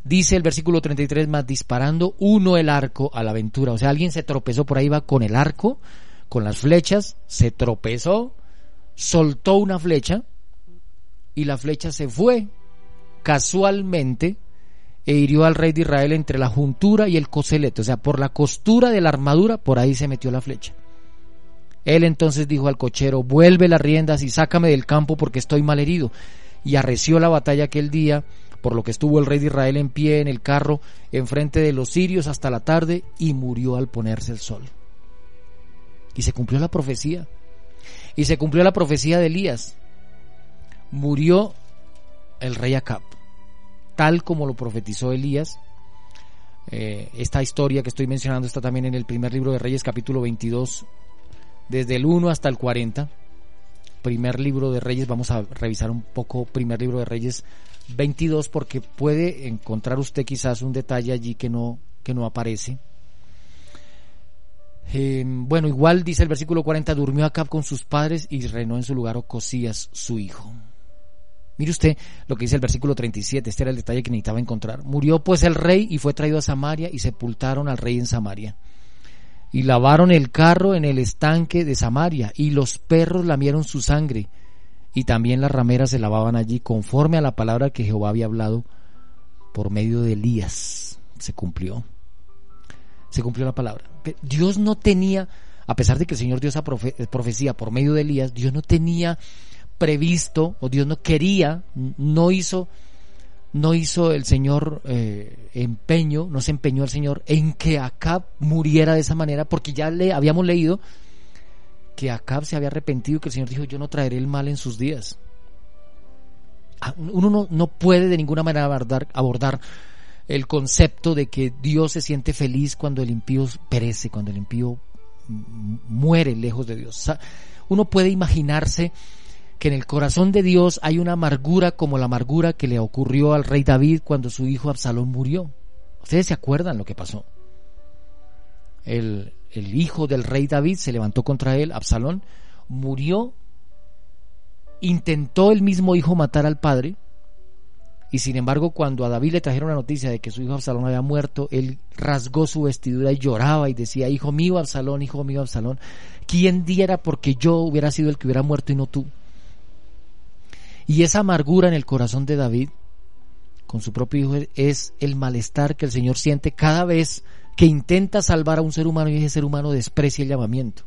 Dice el versículo 33 más disparando uno el arco a la aventura. O sea, alguien se tropezó por ahí, va con el arco, con las flechas, se tropezó, soltó una flecha y la flecha se fue casualmente e hirió al rey de Israel entre la juntura y el coselete. O sea, por la costura de la armadura, por ahí se metió la flecha. Él entonces dijo al cochero, vuelve las riendas y sácame del campo porque estoy mal herido. Y arreció la batalla aquel día, por lo que estuvo el rey de Israel en pie en el carro, enfrente de los sirios hasta la tarde, y murió al ponerse el sol. Y se cumplió la profecía. Y se cumplió la profecía de Elías. Murió el rey Acab, tal como lo profetizó Elías. Eh, esta historia que estoy mencionando está también en el primer libro de Reyes capítulo 22, desde el 1 hasta el 40. Primer libro de Reyes, vamos a revisar un poco primer libro de Reyes 22 porque puede encontrar usted quizás un detalle allí que no, que no aparece. Eh, bueno, igual dice el versículo 40, durmió Acab con sus padres y reinó en su lugar Ocosías, su hijo. Mire usted lo que dice el versículo 37, este era el detalle que necesitaba encontrar. Murió pues el rey y fue traído a Samaria y sepultaron al rey en Samaria y lavaron el carro en el estanque de Samaria, y los perros lamieron su sangre, y también las rameras se lavaban allí, conforme a la palabra que Jehová había hablado por medio de Elías. Se cumplió. Se cumplió la palabra. Dios no tenía, a pesar de que el Señor dio profecía por medio de Elías, Dios no tenía previsto, o Dios no quería, no hizo no hizo el Señor eh, empeño, no se empeñó el Señor en que Acab muriera de esa manera, porque ya le habíamos leído que Acab se había arrepentido, que el Señor dijo, yo no traeré el mal en sus días. Ah, uno no, no puede de ninguna manera abordar el concepto de que Dios se siente feliz cuando el impío perece, cuando el impío muere lejos de Dios. Uno puede imaginarse que en el corazón de Dios hay una amargura como la amargura que le ocurrió al rey David cuando su hijo Absalón murió. Ustedes se acuerdan lo que pasó. El, el hijo del rey David se levantó contra él, Absalón, murió, intentó el mismo hijo matar al padre, Y sin embargo, cuando a David le trajeron la noticia de que su hijo Absalón había muerto, él rasgó su vestidura y lloraba y decía, hijo mío Absalón, hijo mío Absalón, ¿quién diera porque yo hubiera sido el que hubiera muerto y no tú? Y esa amargura en el corazón de David con su propio hijo es el malestar que el Señor siente cada vez que intenta salvar a un ser humano y ese ser humano desprecia el llamamiento.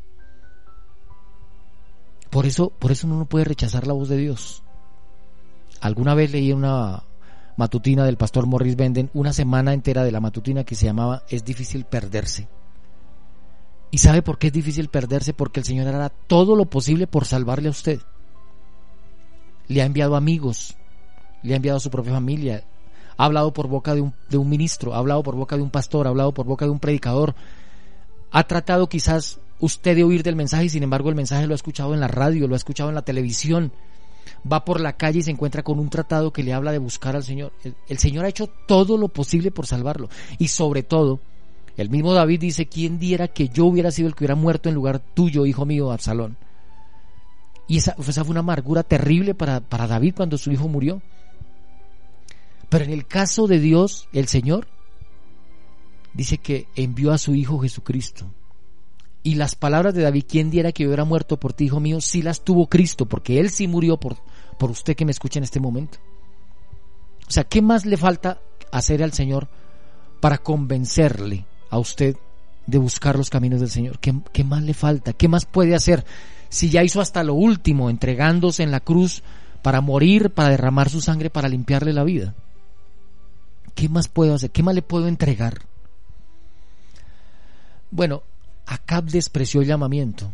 Por eso, por eso uno no puede rechazar la voz de Dios. Alguna vez leí una matutina del pastor Morris Benden, una semana entera de la matutina que se llamaba Es difícil perderse. ¿Y sabe por qué es difícil perderse? Porque el Señor hará todo lo posible por salvarle a usted. Le ha enviado amigos, le ha enviado a su propia familia, ha hablado por boca de un, ministro, ha hablado por boca de un pastor, ha hablado por boca de un predicador, ha tratado quizás usted de oír del mensaje y sin embargo el mensaje lo ha escuchado en la radio, lo ha escuchado en la televisión, va por la calle y se encuentra con un tratado que le habla de buscar al Señor. El, Señor ha hecho todo lo posible por salvarlo. Y sobre todo, el mismo David dice, ¿quién diera que yo hubiera sido el que hubiera muerto en lugar tuyo, hijo mío, Absalón? Y esa, fue una amargura terrible para, para David cuando su hijo murió. Pero en el caso de Dios, el Señor, dice que envió a su Hijo Jesucristo. Y las palabras de David, ¿quién diera que yo hubiera muerto por ti, hijo mío? Sí las tuvo Cristo, porque Él sí murió por, por usted que me escucha en este momento. O sea, ¿qué más le falta hacer al Señor para convencerle a usted de buscar los caminos del Señor? ¿Qué, ¿Qué, más le falta? ¿Qué más puede hacer si ya hizo hasta lo último, entregándose en la cruz para morir, para derramar su sangre, para limpiarle la vida? ¿Qué más puedo hacer? ¿Qué más le puedo entregar? Bueno, Acab despreció el llamamiento.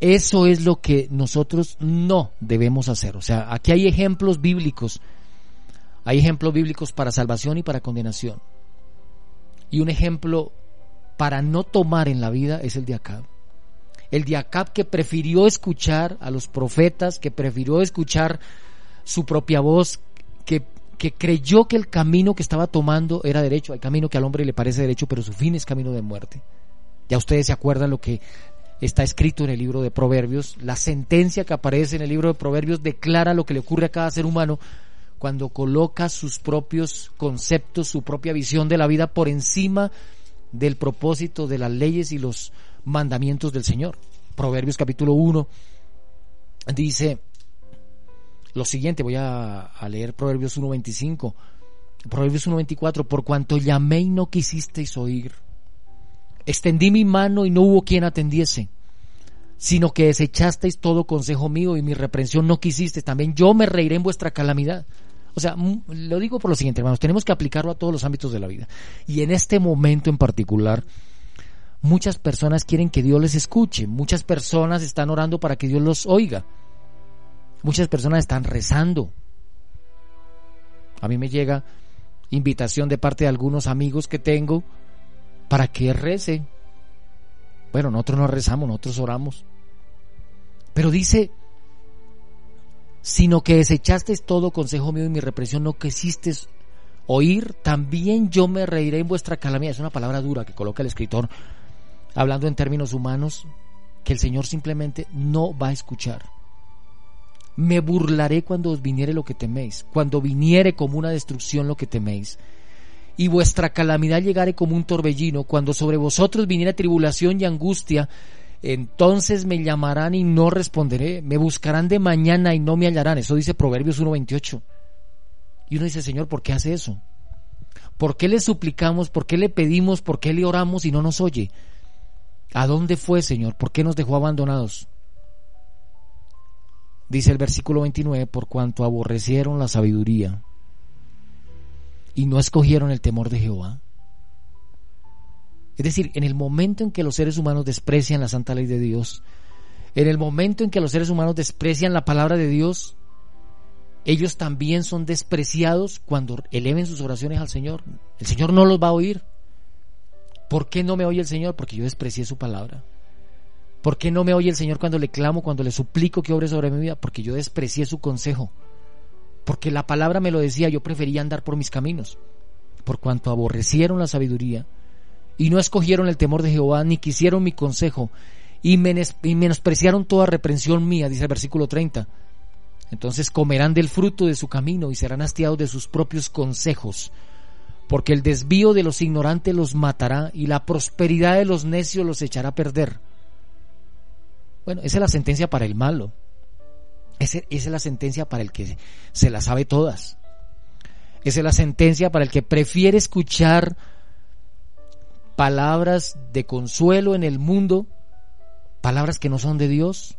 Eso es lo que nosotros no debemos hacer. O sea, aquí hay ejemplos bíblicos. Hay ejemplos bíblicos para salvación y para condenación. Y un ejemplo para no tomar en la vida es el de Acab. El de que prefirió escuchar a los profetas, que prefirió escuchar su propia voz, que que creyó que el camino que estaba tomando era derecho, hay camino que al hombre le parece derecho, pero su fin es camino de muerte. Ya ustedes se acuerdan lo que está escrito en el libro de Proverbios, la sentencia que aparece en el libro de Proverbios declara lo que le ocurre a cada ser humano cuando coloca sus propios conceptos, su propia visión de la vida por encima del propósito de las leyes y los mandamientos del Señor. Proverbios capítulo 1 dice, lo siguiente, voy a, leer Proverbios 1.25. Proverbios 1.24, por cuanto llamé y no quisisteis oír. Extendí mi mano y no hubo quien atendiese, sino que desechasteis todo consejo mío y mi reprensión no quisisteis. También yo me reiré en vuestra calamidad. O sea, lo digo por lo siguiente, hermanos, tenemos que aplicarlo a todos los ámbitos de la vida. Y en este momento en particular, muchas personas quieren que Dios les escuche, muchas personas están orando para que Dios los oiga. Muchas personas están rezando. A mí me llega invitación de parte de algunos amigos que tengo para que rece. Bueno, nosotros no rezamos, nosotros oramos. Pero dice, sino que desechaste todo consejo mío y mi represión no quisiste oír, también yo me reiré en vuestra calamidad. Es una palabra dura que coloca el escritor, hablando en términos humanos, que el Señor simplemente no va a escuchar. Me burlaré cuando os viniere lo que teméis, cuando viniere como una destrucción lo que teméis. Y vuestra calamidad llegare como un torbellino, cuando sobre vosotros viniera tribulación y angustia, entonces me llamarán y no responderé, me buscarán de mañana y no me hallarán. Eso dice Proverbios 1.28. Y uno dice, Señor, ¿por qué hace eso? ¿Por qué le suplicamos? ¿Por qué le pedimos? ¿Por qué le oramos y no nos oye? ¿A dónde fue, Señor? ¿Por qué nos dejó abandonados? Dice el versículo 29, por cuanto aborrecieron la sabiduría y no escogieron el temor de Jehová. Es decir, en el momento en que los seres humanos desprecian la santa ley de Dios, en el momento en que los seres humanos desprecian la palabra de Dios, ellos también son despreciados cuando eleven sus oraciones al Señor. El Señor no los va a oír. ¿Por qué no me oye el Señor? Porque yo desprecié su palabra. ¿Por qué no me oye el Señor cuando le clamo, cuando le suplico que obre sobre mi vida? Porque yo desprecié su consejo. Porque la palabra me lo decía, yo prefería andar por mis caminos. Por cuanto aborrecieron la sabiduría y no escogieron el temor de Jehová, ni quisieron mi consejo, y, menospreciaron toda reprensión mía, dice el versículo 30. Entonces comerán del fruto de su camino y serán hastiados de sus propios consejos, porque el desvío de los ignorantes los matará y la prosperidad de los necios los echará a perder. Bueno, esa es la sentencia para el malo. Esa, es la sentencia para el que se la sabe todas. Esa es la sentencia para el que prefiere escuchar palabras de consuelo en el mundo, palabras que no son de Dios.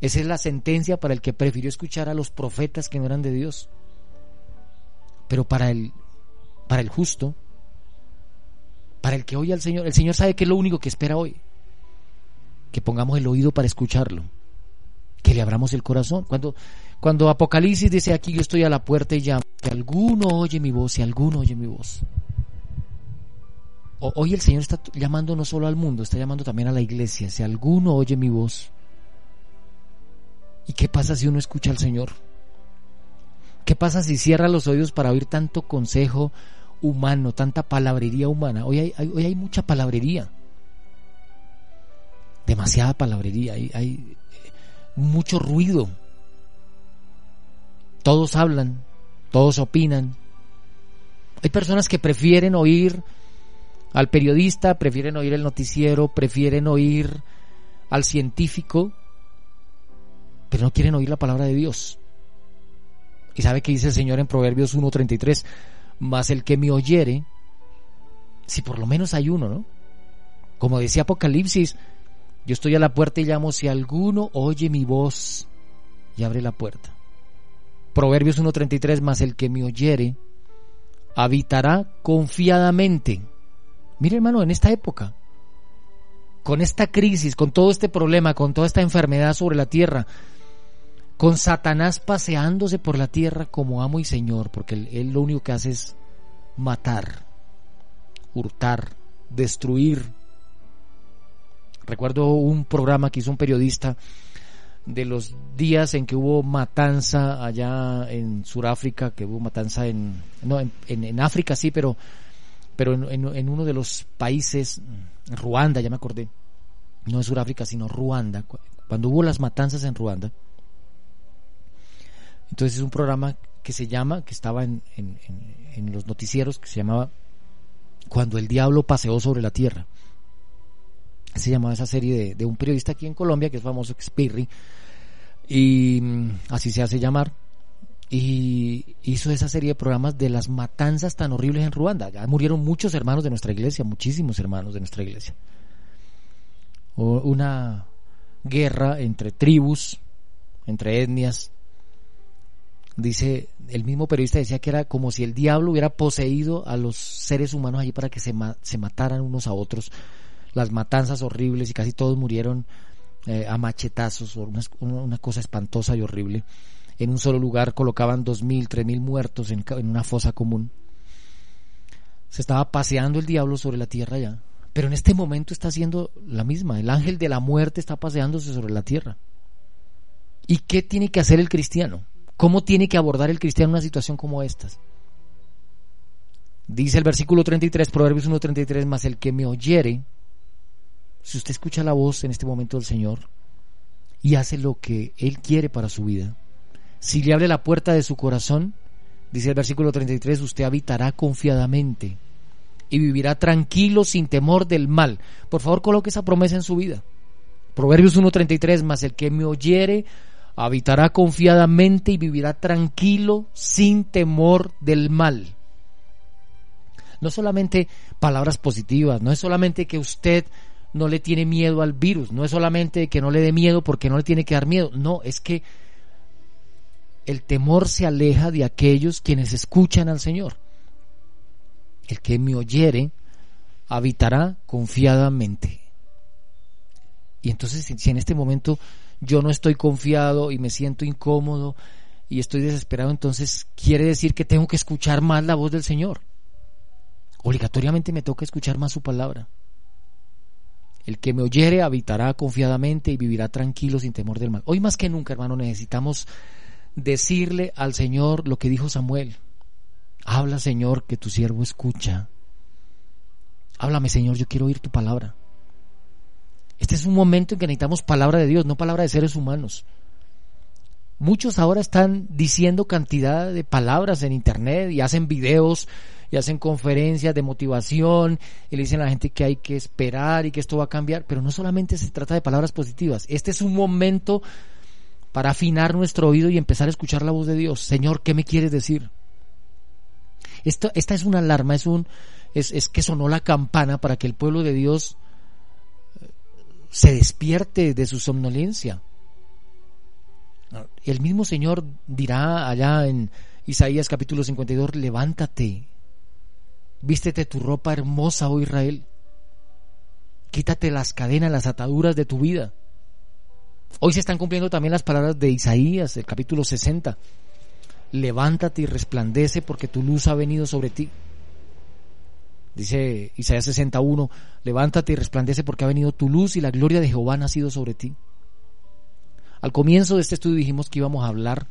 Esa es la sentencia para el que prefirió escuchar a los profetas que no eran de Dios. Pero para el, para el justo, para el que oye al Señor, el Señor sabe que es lo único que espera hoy. Que pongamos el oído para escucharlo. Que le abramos el corazón. Cuando, cuando Apocalipsis dice aquí yo estoy a la puerta y llamo, si alguno oye mi voz, si alguno oye mi voz. Hoy el Señor está llamando no solo al mundo, está llamando también a la iglesia. Si alguno oye mi voz. ¿Y qué pasa si uno escucha al Señor? ¿Qué pasa si cierra los oídos para oír tanto consejo humano, tanta palabrería humana? Hoy hay, hoy hay mucha palabrería. Demasiada palabrería. Hay, hay mucho ruido. Todos hablan, todos opinan. Hay personas que prefieren oír al periodista, prefieren oír el noticiero, prefieren oír al científico, pero no quieren oír la palabra de Dios. Y sabe que dice el Señor en Proverbios 1.33, más el que me oyere, si por lo menos hay uno, ¿no? Como decía Apocalipsis, yo estoy a la puerta y llamo si alguno oye mi voz y abre la puerta. Proverbios 1.33, más el que me oyere, habitará confiadamente Mire hermano, en esta época, con esta crisis, con todo este problema, con toda esta enfermedad sobre la tierra, con Satanás paseándose por la tierra como amo y señor, porque él, lo único que hace es matar, hurtar, destruir. Recuerdo un programa que hizo un periodista de los días en que hubo matanza allá en Sudáfrica, que hubo matanza en, no, en, en África sí, pero pero en, uno de los países, Ruanda, ya me acordé, no es Sudáfrica, sino Ruanda, cuando hubo las matanzas en Ruanda, entonces es un programa que se llama, que estaba en, los noticieros, que se llamaba Cuando el diablo paseó sobre la tierra. Se llamaba esa serie de, de un periodista aquí en Colombia, que es famoso, Spirri, y mm, así se hace llamar y hizo esa serie de programas de las matanzas tan horribles en Ruanda. Ya murieron muchos hermanos de nuestra iglesia, muchísimos hermanos de nuestra iglesia. Una guerra entre tribus, entre etnias. Dice, el mismo periodista decía que era como si el diablo hubiera poseído a los seres humanos allí para que se, se mataran unos a otros. Las matanzas horribles y casi todos murieron eh, a machetazos, una, una cosa espantosa y horrible en un solo lugar colocaban dos mil, tres mil muertos en, una fosa común. Se estaba paseando el diablo sobre la tierra ya. Pero en este momento está haciendo la misma. El ángel de la muerte está paseándose sobre la tierra. ¿Y qué tiene que hacer el cristiano? ¿Cómo tiene que abordar el cristiano una situación como esta? Dice el versículo 33, Proverbios 1.33, más el que me oyere, si usted escucha la voz en este momento del Señor y hace lo que Él quiere para su vida, si le abre la puerta de su corazón, dice el versículo 33, usted habitará confiadamente y vivirá tranquilo sin temor del mal. Por favor, coloque esa promesa en su vida. Proverbios 1.33, más el que me oyere habitará confiadamente y vivirá tranquilo sin temor del mal. No solamente palabras positivas, no es solamente que usted no le tiene miedo al virus, no es solamente que no le dé miedo porque no le tiene que dar miedo, no, es que el temor se aleja de aquellos quienes escuchan al Señor. El que me oyere habitará confiadamente. Y entonces si en este momento yo no estoy confiado y me siento incómodo y estoy desesperado, entonces quiere decir que tengo que escuchar más la voz del Señor. Obligatoriamente me toca escuchar más su palabra. El que me oyere habitará confiadamente y vivirá tranquilo sin temor del mal. Hoy más que nunca, hermano, necesitamos decirle al Señor lo que dijo Samuel. Habla, Señor, que tu siervo escucha. Háblame, Señor, yo quiero oír tu palabra. Este es un momento en que necesitamos palabra de Dios, no palabra de seres humanos. Muchos ahora están diciendo cantidad de palabras en internet y hacen videos y hacen conferencias de motivación y le dicen a la gente que hay que esperar y que esto va a cambiar, pero no solamente se trata de palabras positivas, este es un momento para afinar nuestro oído y empezar a escuchar la voz de Dios. Señor, ¿qué me quieres decir? Esto, esta es una alarma, es un es, es que sonó la campana para que el pueblo de Dios se despierte de su somnolencia. El mismo Señor dirá allá en Isaías capítulo 52, levántate, vístete tu ropa hermosa, oh Israel, quítate las cadenas, las ataduras de tu vida. Hoy se están cumpliendo también las palabras de Isaías, el capítulo 60. Levántate y resplandece porque tu luz ha venido sobre ti. Dice Isaías 61, levántate y resplandece porque ha venido tu luz y la gloria de Jehová ha nacido sobre ti. Al comienzo de este estudio dijimos que íbamos a hablar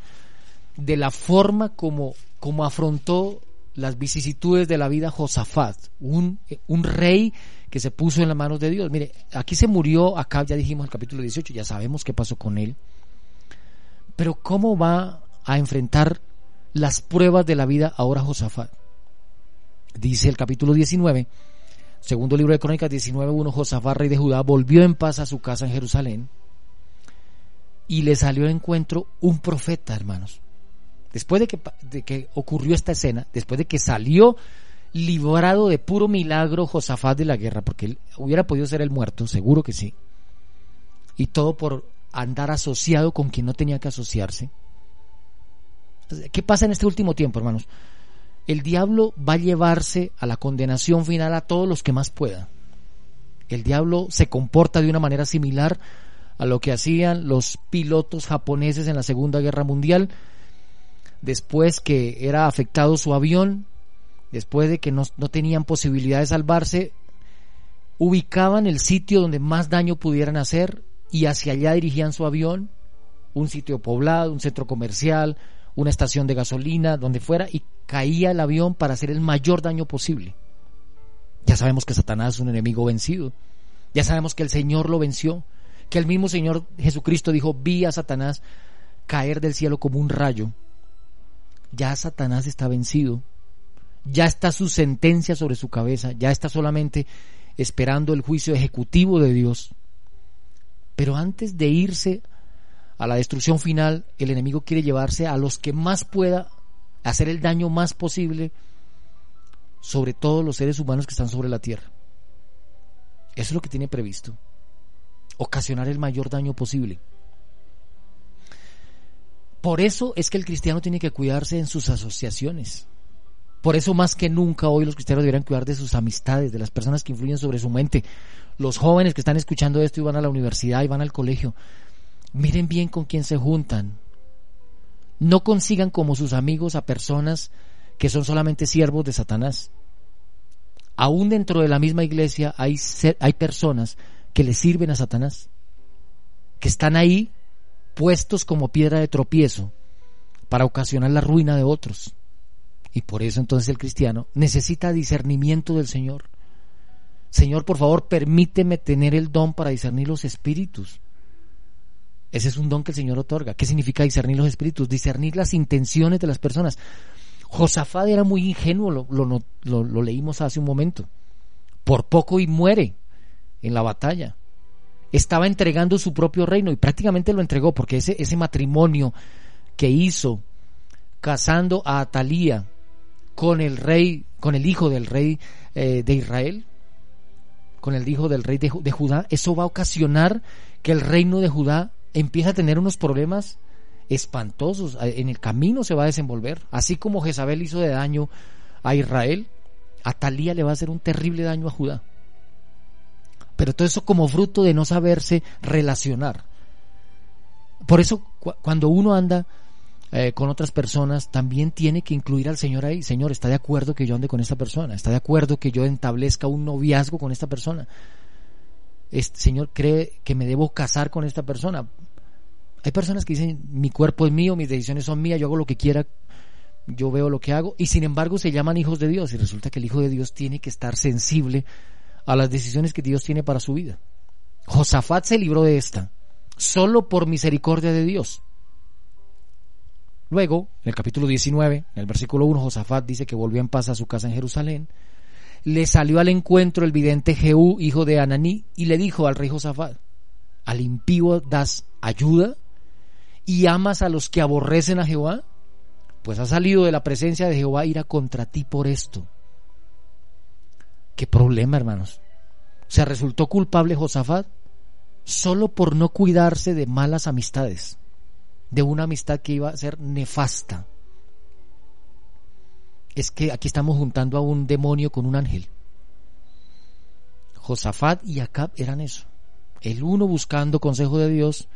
de la forma como, como afrontó las vicisitudes de la vida Josafat, un, un rey que se puso en las manos de Dios. Mire, aquí se murió acá, ya dijimos el capítulo 18, ya sabemos qué pasó con él. Pero ¿cómo va a enfrentar las pruebas de la vida ahora Josafat? Dice el capítulo 19, segundo libro de Crónicas 19.1, Josafat, rey de Judá, volvió en paz a su casa en Jerusalén y le salió a encuentro un profeta, hermanos. Después de que, de que ocurrió esta escena, después de que salió librado de puro milagro Josafat de la guerra, porque él hubiera podido ser el muerto, seguro que sí. Y todo por andar asociado con quien no tenía que asociarse. ¿Qué pasa en este último tiempo, hermanos? El diablo va a llevarse a la condenación final a todos los que más pueda. El diablo se comporta de una manera similar a lo que hacían los pilotos japoneses en la Segunda Guerra Mundial, después que era afectado su avión, después de que no, tenían posibilidad de salvarse, ubicaban el sitio donde más daño pudieran hacer y hacia allá dirigían su avión, un sitio poblado, un centro comercial, una estación de gasolina, donde fuera, y caía el avión para hacer el mayor daño posible. Ya sabemos que Satanás es un enemigo vencido. Ya sabemos que el Señor lo venció que el mismo Señor Jesucristo dijo, vi a Satanás caer del cielo como un rayo. Ya Satanás está vencido, ya está su sentencia sobre su cabeza, ya está solamente esperando el juicio ejecutivo de Dios. Pero antes de irse a la destrucción final, el enemigo quiere llevarse a los que más pueda hacer el daño más posible sobre todos los seres humanos que están sobre la tierra. Eso es lo que tiene previsto ocasionar el mayor daño posible. Por eso es que el cristiano tiene que cuidarse en sus asociaciones. Por eso más que nunca hoy los cristianos deberían cuidar de sus amistades, de las personas que influyen sobre su mente. Los jóvenes que están escuchando esto y van a la universidad y van al colegio, miren bien con quién se juntan. No consigan como sus amigos a personas que son solamente siervos de Satanás. Aún dentro de la misma iglesia hay, hay personas que le sirven a Satanás, que están ahí puestos como piedra de tropiezo para ocasionar la ruina de otros. Y por eso entonces el cristiano necesita discernimiento del Señor. Señor, por favor, permíteme tener el don para discernir los espíritus. Ese es un don que el Señor otorga. ¿Qué significa discernir los espíritus? Discernir las intenciones de las personas. Josafat era muy ingenuo, lo, leímos hace un momento. Por poco y muere en la batalla. Estaba entregando su propio reino y prácticamente lo entregó porque ese, ese matrimonio que hizo casando a Atalía con el rey, con el hijo del rey eh, de Israel, con el hijo del rey de, Judá, eso va a ocasionar que el reino de Judá empiece a tener unos problemas espantosos. En el camino se va a desenvolver. Así como Jezabel hizo de daño a Israel, Atalía le va a hacer un terrible daño a Judá. Pero todo eso como fruto de no saberse relacionar. Por eso cuando uno anda eh, con otras personas, también tiene que incluir al Señor ahí. Señor, ¿está de acuerdo que yo ande con esta persona? ¿Está de acuerdo que yo establezca un noviazgo con esta persona? Señor, ¿cree que me debo casar con esta persona? Hay personas que dicen, mi cuerpo es mío, mis decisiones son mías, yo hago lo que quiera, yo veo lo que hago, y sin embargo se llaman hijos de Dios, y resulta que el Hijo de Dios tiene que estar sensible a las decisiones que Dios tiene para su vida. Josafat se libró de esta, solo por misericordia de Dios. Luego, en el capítulo 19, en el versículo 1, Josafat dice que volvió en paz a su casa en Jerusalén. Le salió al encuentro el vidente Jehú, hijo de Ananí, y le dijo al rey Josafat, al impío das ayuda y amas a los que aborrecen a Jehová, pues ha salido de la presencia de Jehová ira contra ti por esto. Qué problema, hermanos. Se resultó culpable Josafat solo por no cuidarse de malas amistades, de una amistad que iba a ser nefasta. Es que aquí estamos juntando a un demonio con un ángel. Josafat y Acab eran eso. El uno buscando consejo de Dios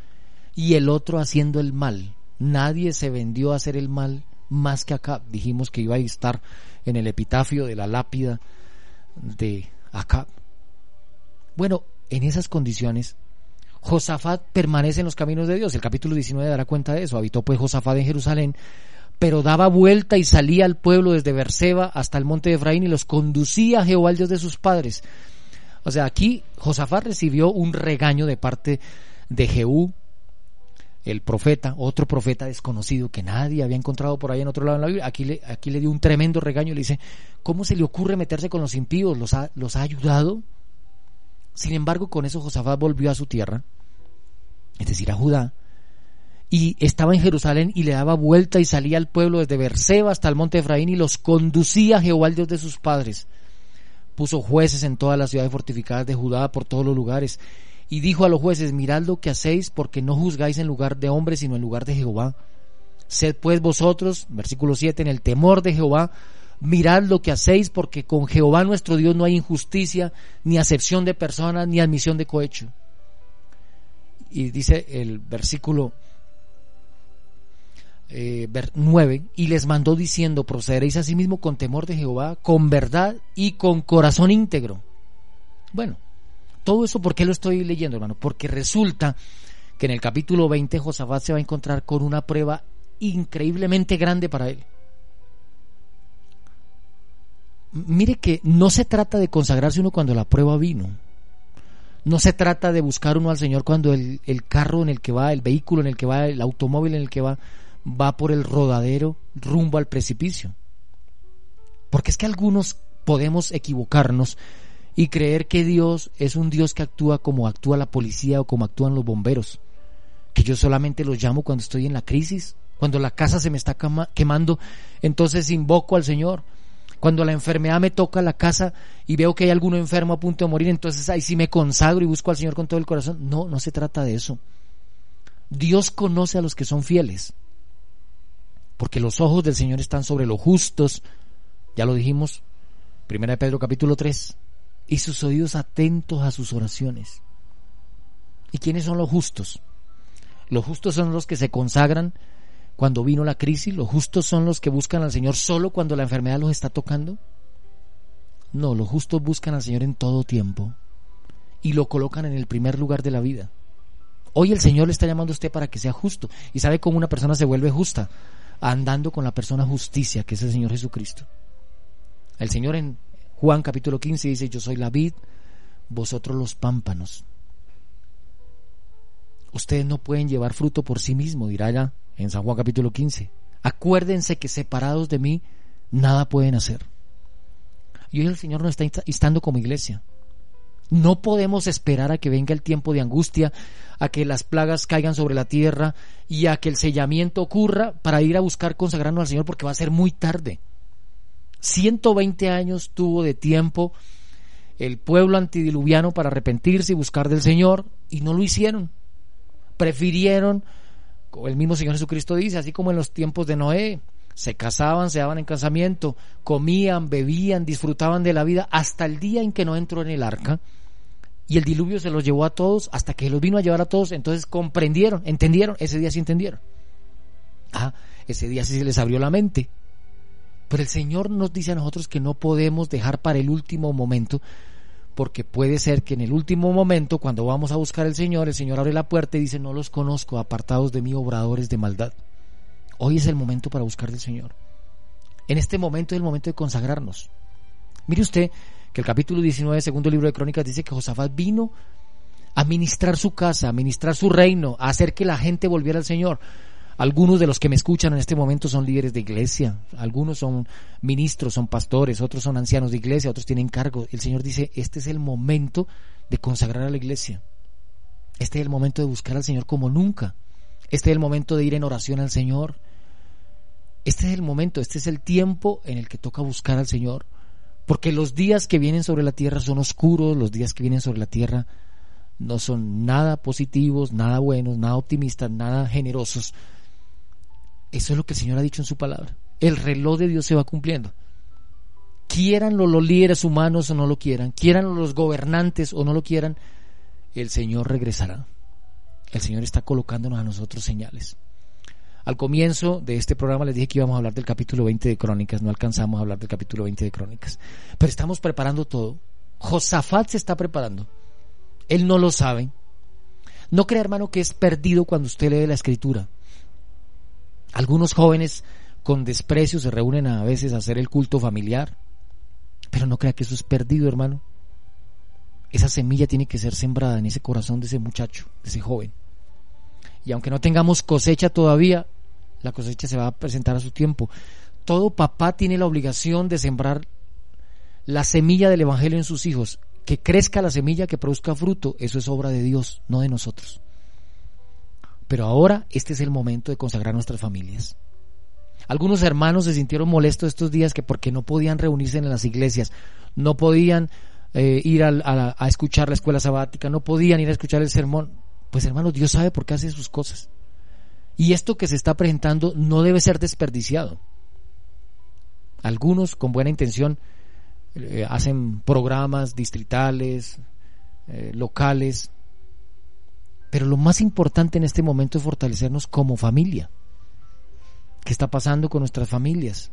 y el otro haciendo el mal. Nadie se vendió a hacer el mal más que Acab. Dijimos que iba a estar en el epitafio de la lápida de Acab. Bueno, en esas condiciones, Josafat permanece en los caminos de Dios. El capítulo 19 dará cuenta de eso. Habitó pues Josafat en Jerusalén, pero daba vuelta y salía al pueblo desde Berseba hasta el monte de Efraín y los conducía a Jehová, el Dios de sus padres. O sea, aquí Josafat recibió un regaño de parte de Jehú, el profeta, otro profeta desconocido que nadie había encontrado por ahí en otro lado de la Biblia, aquí le, aquí le dio un tremendo regaño le dice, ¿cómo se le ocurre meterse con los impíos? ¿Los ha, los ha ayudado? Sin embargo, con eso Josafat volvió a su tierra, es decir, a Judá, y estaba en Jerusalén y le daba vuelta y salía al pueblo desde Berseba hasta el monte Efraín y los conducía a Jehová, el Dios de sus padres. Puso jueces en todas las ciudades fortificadas de Judá por todos los lugares y dijo a los jueces, mirad lo que hacéis, porque no juzgáis en lugar de hombres, sino en lugar de Jehová. Sed pues vosotros, versículo 7, en el temor de Jehová, mirad lo que hacéis, porque con Jehová nuestro Dios no hay injusticia, ni acepción de personas, ni admisión de cohecho. Y dice el versículo eh, 9, y les mandó diciendo, procederéis asimismo con temor de Jehová, con verdad y con corazón íntegro. Bueno, todo eso, ¿por qué lo estoy leyendo, hermano? Porque resulta que en el capítulo 20 Josafat se va a encontrar con una prueba increíblemente grande para él. Mire que no se trata de consagrarse uno cuando la prueba vino. No se trata de buscar uno al Señor cuando el, el, carro en el que va, el vehículo en el que va, el automóvil en el que va, va por el rodadero rumbo al precipicio. Porque es que algunos podemos equivocarnos y creer que Dios es un Dios que actúa como actúa la policía o como actúan los bomberos, que yo solamente los llamo cuando estoy en la crisis, cuando la casa se me está quemando, entonces invoco al Señor. Cuando la enfermedad me toca la casa y veo que hay alguno enfermo a punto de morir, entonces ahí sí me consagro y busco al Señor con todo el corazón. No, no se trata de eso. Dios conoce a los que son fieles, porque los ojos del Señor están sobre los justos, ya lo dijimos, Primera de Pedro capítulo 3, y sus oídos atentos a sus oraciones. ¿Y quiénes son los justos? Los justos son los que se consagran cuando vino la crisis, los justos son los que buscan al Señor solo cuando la enfermedad los está tocando. No, los justos buscan al Señor en todo tiempo y lo colocan en el primer lugar de la vida. Hoy el Señor le está llamando a usted para que sea justo. ¿Y sabe cómo una persona se vuelve justa? Andando con la persona justicia, que es el Señor Jesucristo. El Señor en Juan capítulo 15 dice, yo soy la vid, vosotros los pámpanos. Ustedes no pueden llevar fruto por sí mismos, dirá ya en San Juan capítulo 15. Acuérdense que separados de mí, nada pueden hacer. Y hoy el Señor nos está instando como iglesia. No podemos esperar a que venga el tiempo de angustia, a que las plagas caigan sobre la tierra y a que el sellamiento ocurra para ir a buscar consagrarnos al Señor porque va a ser muy tarde. 120 años tuvo de tiempo el pueblo antidiluviano para arrepentirse y buscar del Señor y no lo hicieron. Prefirieron, como el mismo Señor Jesucristo dice, así como en los tiempos de Noé, se casaban, se daban en casamiento, comían, bebían, disfrutaban de la vida hasta el día en que no entró en el arca y el diluvio se los llevó a todos hasta que los vino a llevar a todos, entonces comprendieron, entendieron, ese día sí entendieron. Ah, ese día sí se les abrió la mente pero el Señor nos dice a nosotros que no podemos dejar para el último momento, porque puede ser que en el último momento, cuando vamos a buscar al Señor, el Señor abre la puerta y dice, no los conozco, apartados de mí, obradores de maldad. Hoy es el momento para buscar al Señor. En este momento es el momento de consagrarnos. Mire usted que el capítulo 19, segundo libro de Crónicas, dice que Josafat vino a ministrar su casa, a ministrar su reino, a hacer que la gente volviera al Señor Algunos de los que me escuchan en este momento son líderes de iglesia, algunos son ministros, son pastores, otros son ancianos de iglesia, otros tienen cargo. El Señor dice, este es el momento de consagrar a la iglesia. Este es el momento de buscar al Señor como nunca. Este es el momento de ir en oración al Señor. Este es el momento, este es el tiempo en el que toca buscar al Señor. Porque los días que vienen sobre la tierra son oscuros, los días que vienen sobre la tierra no son nada positivos, nada buenos, nada optimistas, nada generosos. Eso es lo que el Señor ha dicho en su palabra. El reloj de Dios se va cumpliendo. Quieran los líderes humanos o no lo quieran, quieran los gobernantes o no lo quieran, el Señor regresará. El Señor está colocándonos a nosotros señales. Al comienzo de este programa les dije que íbamos a hablar del capítulo 20 de Crónicas, no alcanzamos a hablar del capítulo 20 de Crónicas, pero estamos preparando todo. Josafat se está preparando. Él no lo sabe. No crea, hermano, que es perdido cuando usted lee la escritura. Algunos jóvenes con desprecio se reúnen a veces a hacer el culto familiar, pero no crea que eso es perdido, hermano. Esa semilla tiene que ser sembrada en ese corazón de ese muchacho, de ese joven. Y aunque no tengamos cosecha todavía, la cosecha se va a presentar a su tiempo. Todo papá tiene la obligación de sembrar la semilla del Evangelio en sus hijos. Que crezca la semilla, que produzca fruto, eso es obra de Dios, no de nosotros. Pero ahora este es el momento de consagrar nuestras familias. Algunos hermanos se sintieron molestos estos días que porque no podían reunirse en las iglesias, no podían eh, ir a, a, escuchar la escuela sabática, no podían ir a escuchar el sermón. Pues hermanos, Dios sabe por qué hace sus cosas. Y esto que se está presentando no debe ser desperdiciado. Algunos con buena intención eh, hacen programas distritales, eh, locales, pero lo más importante en este momento es fortalecernos como familia. ¿Qué está pasando con nuestras familias?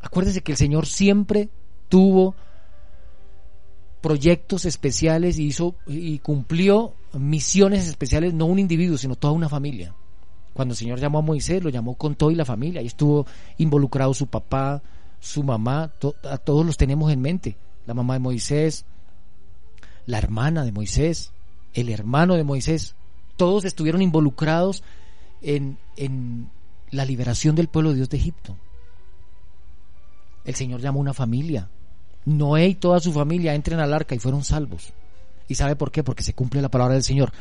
Acuérdense que el Señor siempre tuvo proyectos especiales y hizo y cumplió misiones especiales, no un individuo, sino toda una familia. Cuando el Señor llamó a Moisés, lo llamó con todo la familia, y estuvo involucrado su papá, su mamá, a todos los tenemos en mente. La mamá de Moisés, la hermana de Moisés, el hermano de Moisés, todos estuvieron involucrados en, en la liberación del pueblo de Dios de Egipto. El Señor llamó una familia. Noé y toda su familia entren al arca y fueron salvos. ¿Y sabe por qué? Porque se cumple la palabra del Señor.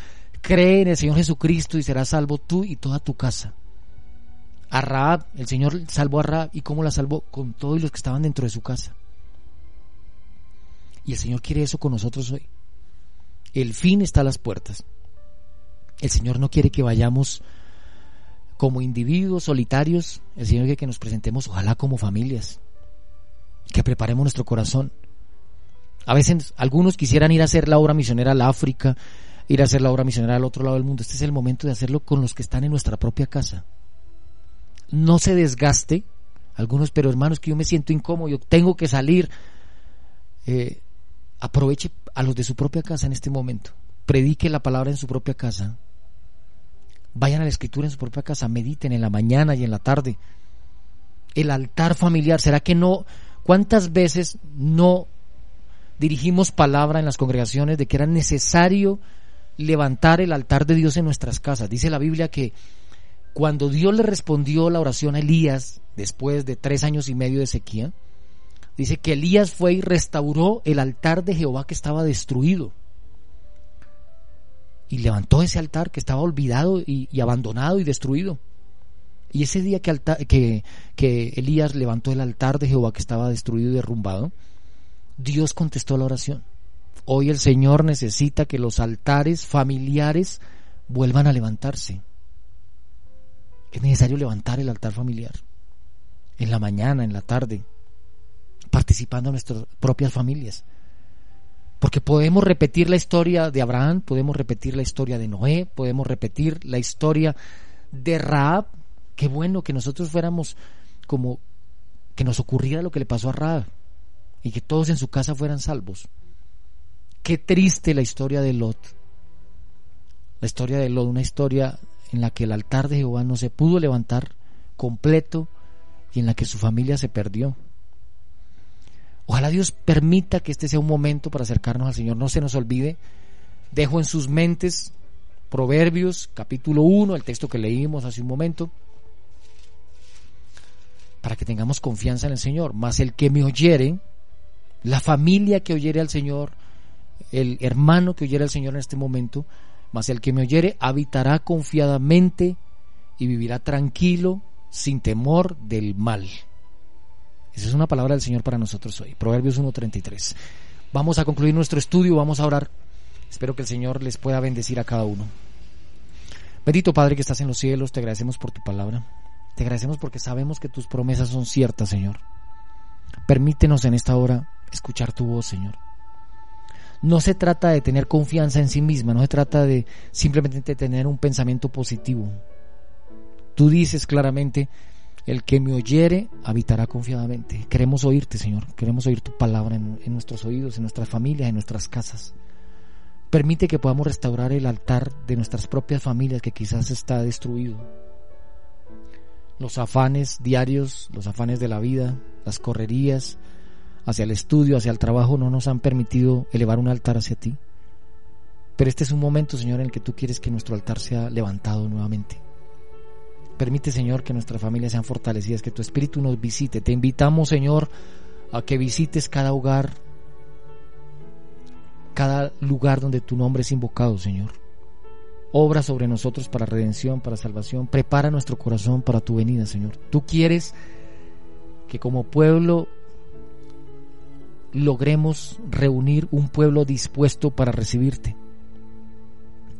Cree en el Señor Jesucristo y serás salvo tú y toda tu casa. A Raab, el Señor salvó a Raab. ¿Y cómo la salvó? Con todos los que estaban dentro de su casa. Y el Señor quiere eso con nosotros hoy. El fin está a las puertas. El Señor no quiere que vayamos como individuos solitarios. El Señor quiere que nos presentemos, ojalá como familias. Que preparemos nuestro corazón. A veces algunos quisieran ir a hacer la obra misionera al África, ir a hacer la obra misionera al otro lado del mundo. Este es el momento de hacerlo con los que están en nuestra propia casa. No se desgaste. Algunos, pero hermanos, que yo me siento incómodo, tengo que salir. Eh, aproveche a los de su propia casa en este momento. Predique la palabra en su propia casa. Vayan a la escritura en su propia casa, mediten en la mañana y en la tarde. El altar familiar, ¿será que no? ¿Cuántas veces no dirigimos palabra en las congregaciones de que era necesario levantar el altar de Dios en nuestras casas? Dice la Biblia que cuando Dios le respondió la oración a Elías después de tres años y medio de sequía, Dice que Elías fue y restauró el altar de Jehová que estaba destruido. Y levantó ese altar que estaba olvidado y, abandonado y destruido. Y ese día que, que, Elías levantó el altar de Jehová que estaba destruido y derrumbado, Dios contestó la oración. Hoy el Señor necesita que los altares familiares vuelvan a levantarse. Es necesario levantar el altar familiar. En la mañana, en la tarde, participando en nuestras propias familias. Porque podemos repetir la historia de Abraham, podemos repetir la historia de Noé, podemos repetir la historia de Raab. Qué bueno que nosotros fuéramos como que nos ocurriera lo que le pasó a Raab y que todos en su casa fueran salvos. Qué triste la historia de Lot. La historia de Lot, una historia en la que el altar de Jehová no se pudo levantar completo y en la que su familia se perdió. Ojalá Dios permita que este sea un momento para acercarnos al Señor. No se nos olvide. Dejo en sus mentes Proverbios capítulo 1, el texto que leímos hace un momento, para que tengamos confianza en el Señor. Más el que me oyere, la familia que oyere al Señor, el hermano que oyere al Señor en este momento, más el que me oyere habitará confiadamente y vivirá tranquilo, sin temor del mal. Esa es una palabra del Señor para nosotros hoy. Proverbios 1.33. Vamos a concluir nuestro estudio, vamos a orar. Espero que el Señor les pueda bendecir a cada uno. Bendito Padre que estás en los cielos, te agradecemos por tu palabra. Te agradecemos porque sabemos que tus promesas son ciertas, Señor. Permítenos en esta hora escuchar tu voz, Señor. No se trata de tener confianza en sí misma, no se trata de simplemente tener un pensamiento positivo. Tú dices claramente, el que me oyere habitará confiadamente. Queremos oírte, Señor. Queremos oír tu palabra en, nuestros oídos, en nuestras familias, en nuestras casas. Permite que podamos restaurar el altar de nuestras propias familias que quizás está destruido. Los afanes diarios, los afanes de la vida, las correrías hacia el estudio, hacia el trabajo, no nos han permitido elevar un altar hacia ti. Pero este es un momento, Señor, en el que tú quieres que nuestro altar sea levantado nuevamente. Permite, Señor, que nuestras familias sean fortalecidas, que tu Espíritu nos visite. Te invitamos, Señor, a que visites cada hogar, cada lugar donde tu nombre es invocado, Señor. Obra sobre nosotros para redención, para salvación. Prepara nuestro corazón para tu venida, Señor. Tú quieres que como pueblo logremos reunir un pueblo dispuesto para recibirte.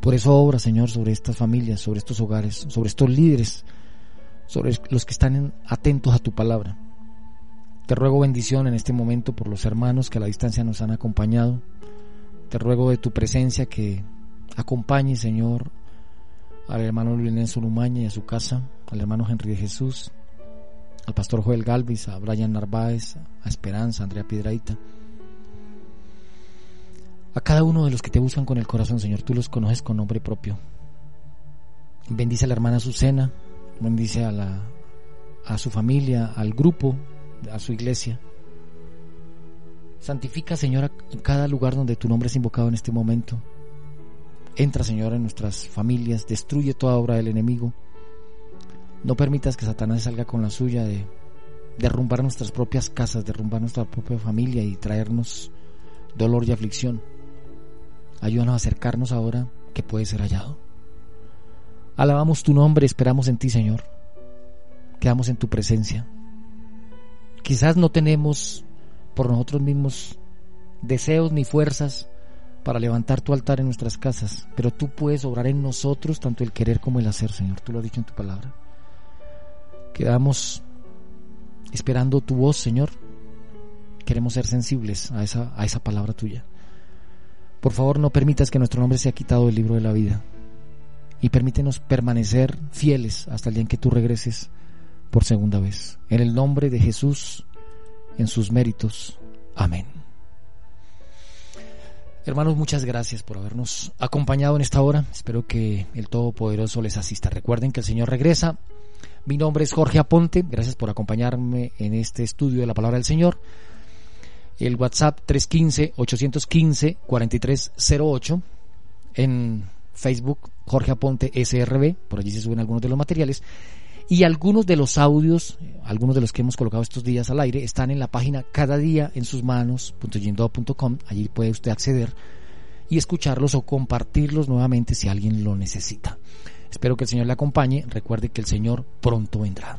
Por eso obra, Señor, sobre estas familias, sobre estos hogares, sobre estos líderes, sobre los que están atentos a tu palabra. Te ruego bendición en este momento por los hermanos que a la distancia nos han acompañado. Te ruego de tu presencia que acompañe, Señor, al hermano Luis Lumaña y a su casa, al hermano Henry de Jesús, al pastor Joel Galvis, a Brian Narváez, a Esperanza, a Andrea Piedraita a cada uno de los que te buscan con el corazón, Señor. Tú los conoces con nombre propio. Bendice a la hermana Azucena, bendice a, la, a su familia, al grupo, a su iglesia. Santifica, Señor, en cada lugar donde tu nombre es invocado en este momento. Entra, Señor, en nuestras familias, destruye toda obra del enemigo. No permitas que Satanás salga con la suya de derrumbar nuestras propias casas, derrumbar nuestra propia familia y traernos dolor y aflicción. Ayúdanos a acercarnos ahora que puede ser hallado. Alabamos tu nombre, esperamos en ti, Señor. Quedamos en tu presencia. Quizás no tenemos por nosotros mismos deseos ni fuerzas para levantar tu altar en nuestras casas, pero tú puedes obrar en nosotros tanto el querer como el hacer, Señor. Tú lo has dicho en tu palabra. Quedamos esperando tu voz, Señor. Queremos ser sensibles a esa, a esa palabra tuya. Por favor, no permitas que nuestro nombre sea quitado del libro de la vida. Y permítenos permanecer fieles hasta el día en que tú regreses por segunda vez. En el nombre de Jesús, en sus méritos. Amén. Hermanos, muchas gracias por habernos acompañado en esta hora. Espero que el Todopoderoso les asista. Recuerden que el Señor regresa. Mi nombre es Jorge Aponte. Gracias por acompañarme en este estudio de la palabra del Señor el WhatsApp 315-815-4308, en Facebook Jorge Aponte SRB, por allí se suben algunos de los materiales, y algunos de los audios, algunos de los que hemos colocado estos días al aire, están en la página cada día en sus manos.com, allí puede usted acceder y escucharlos o compartirlos nuevamente si alguien lo necesita. Espero que el Señor le acompañe, recuerde que el Señor pronto vendrá.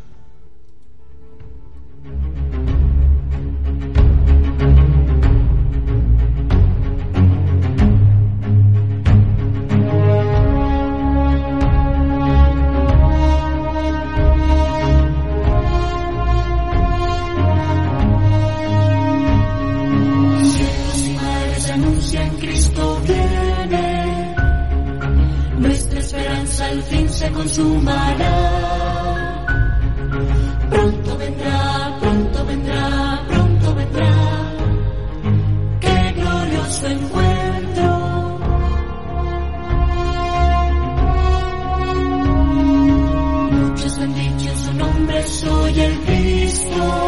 Consumará. Pronto vendrá, pronto vendrá, pronto vendrá. Qué glorioso encuentro. Muchos han dicho su nombre, soy el Cristo.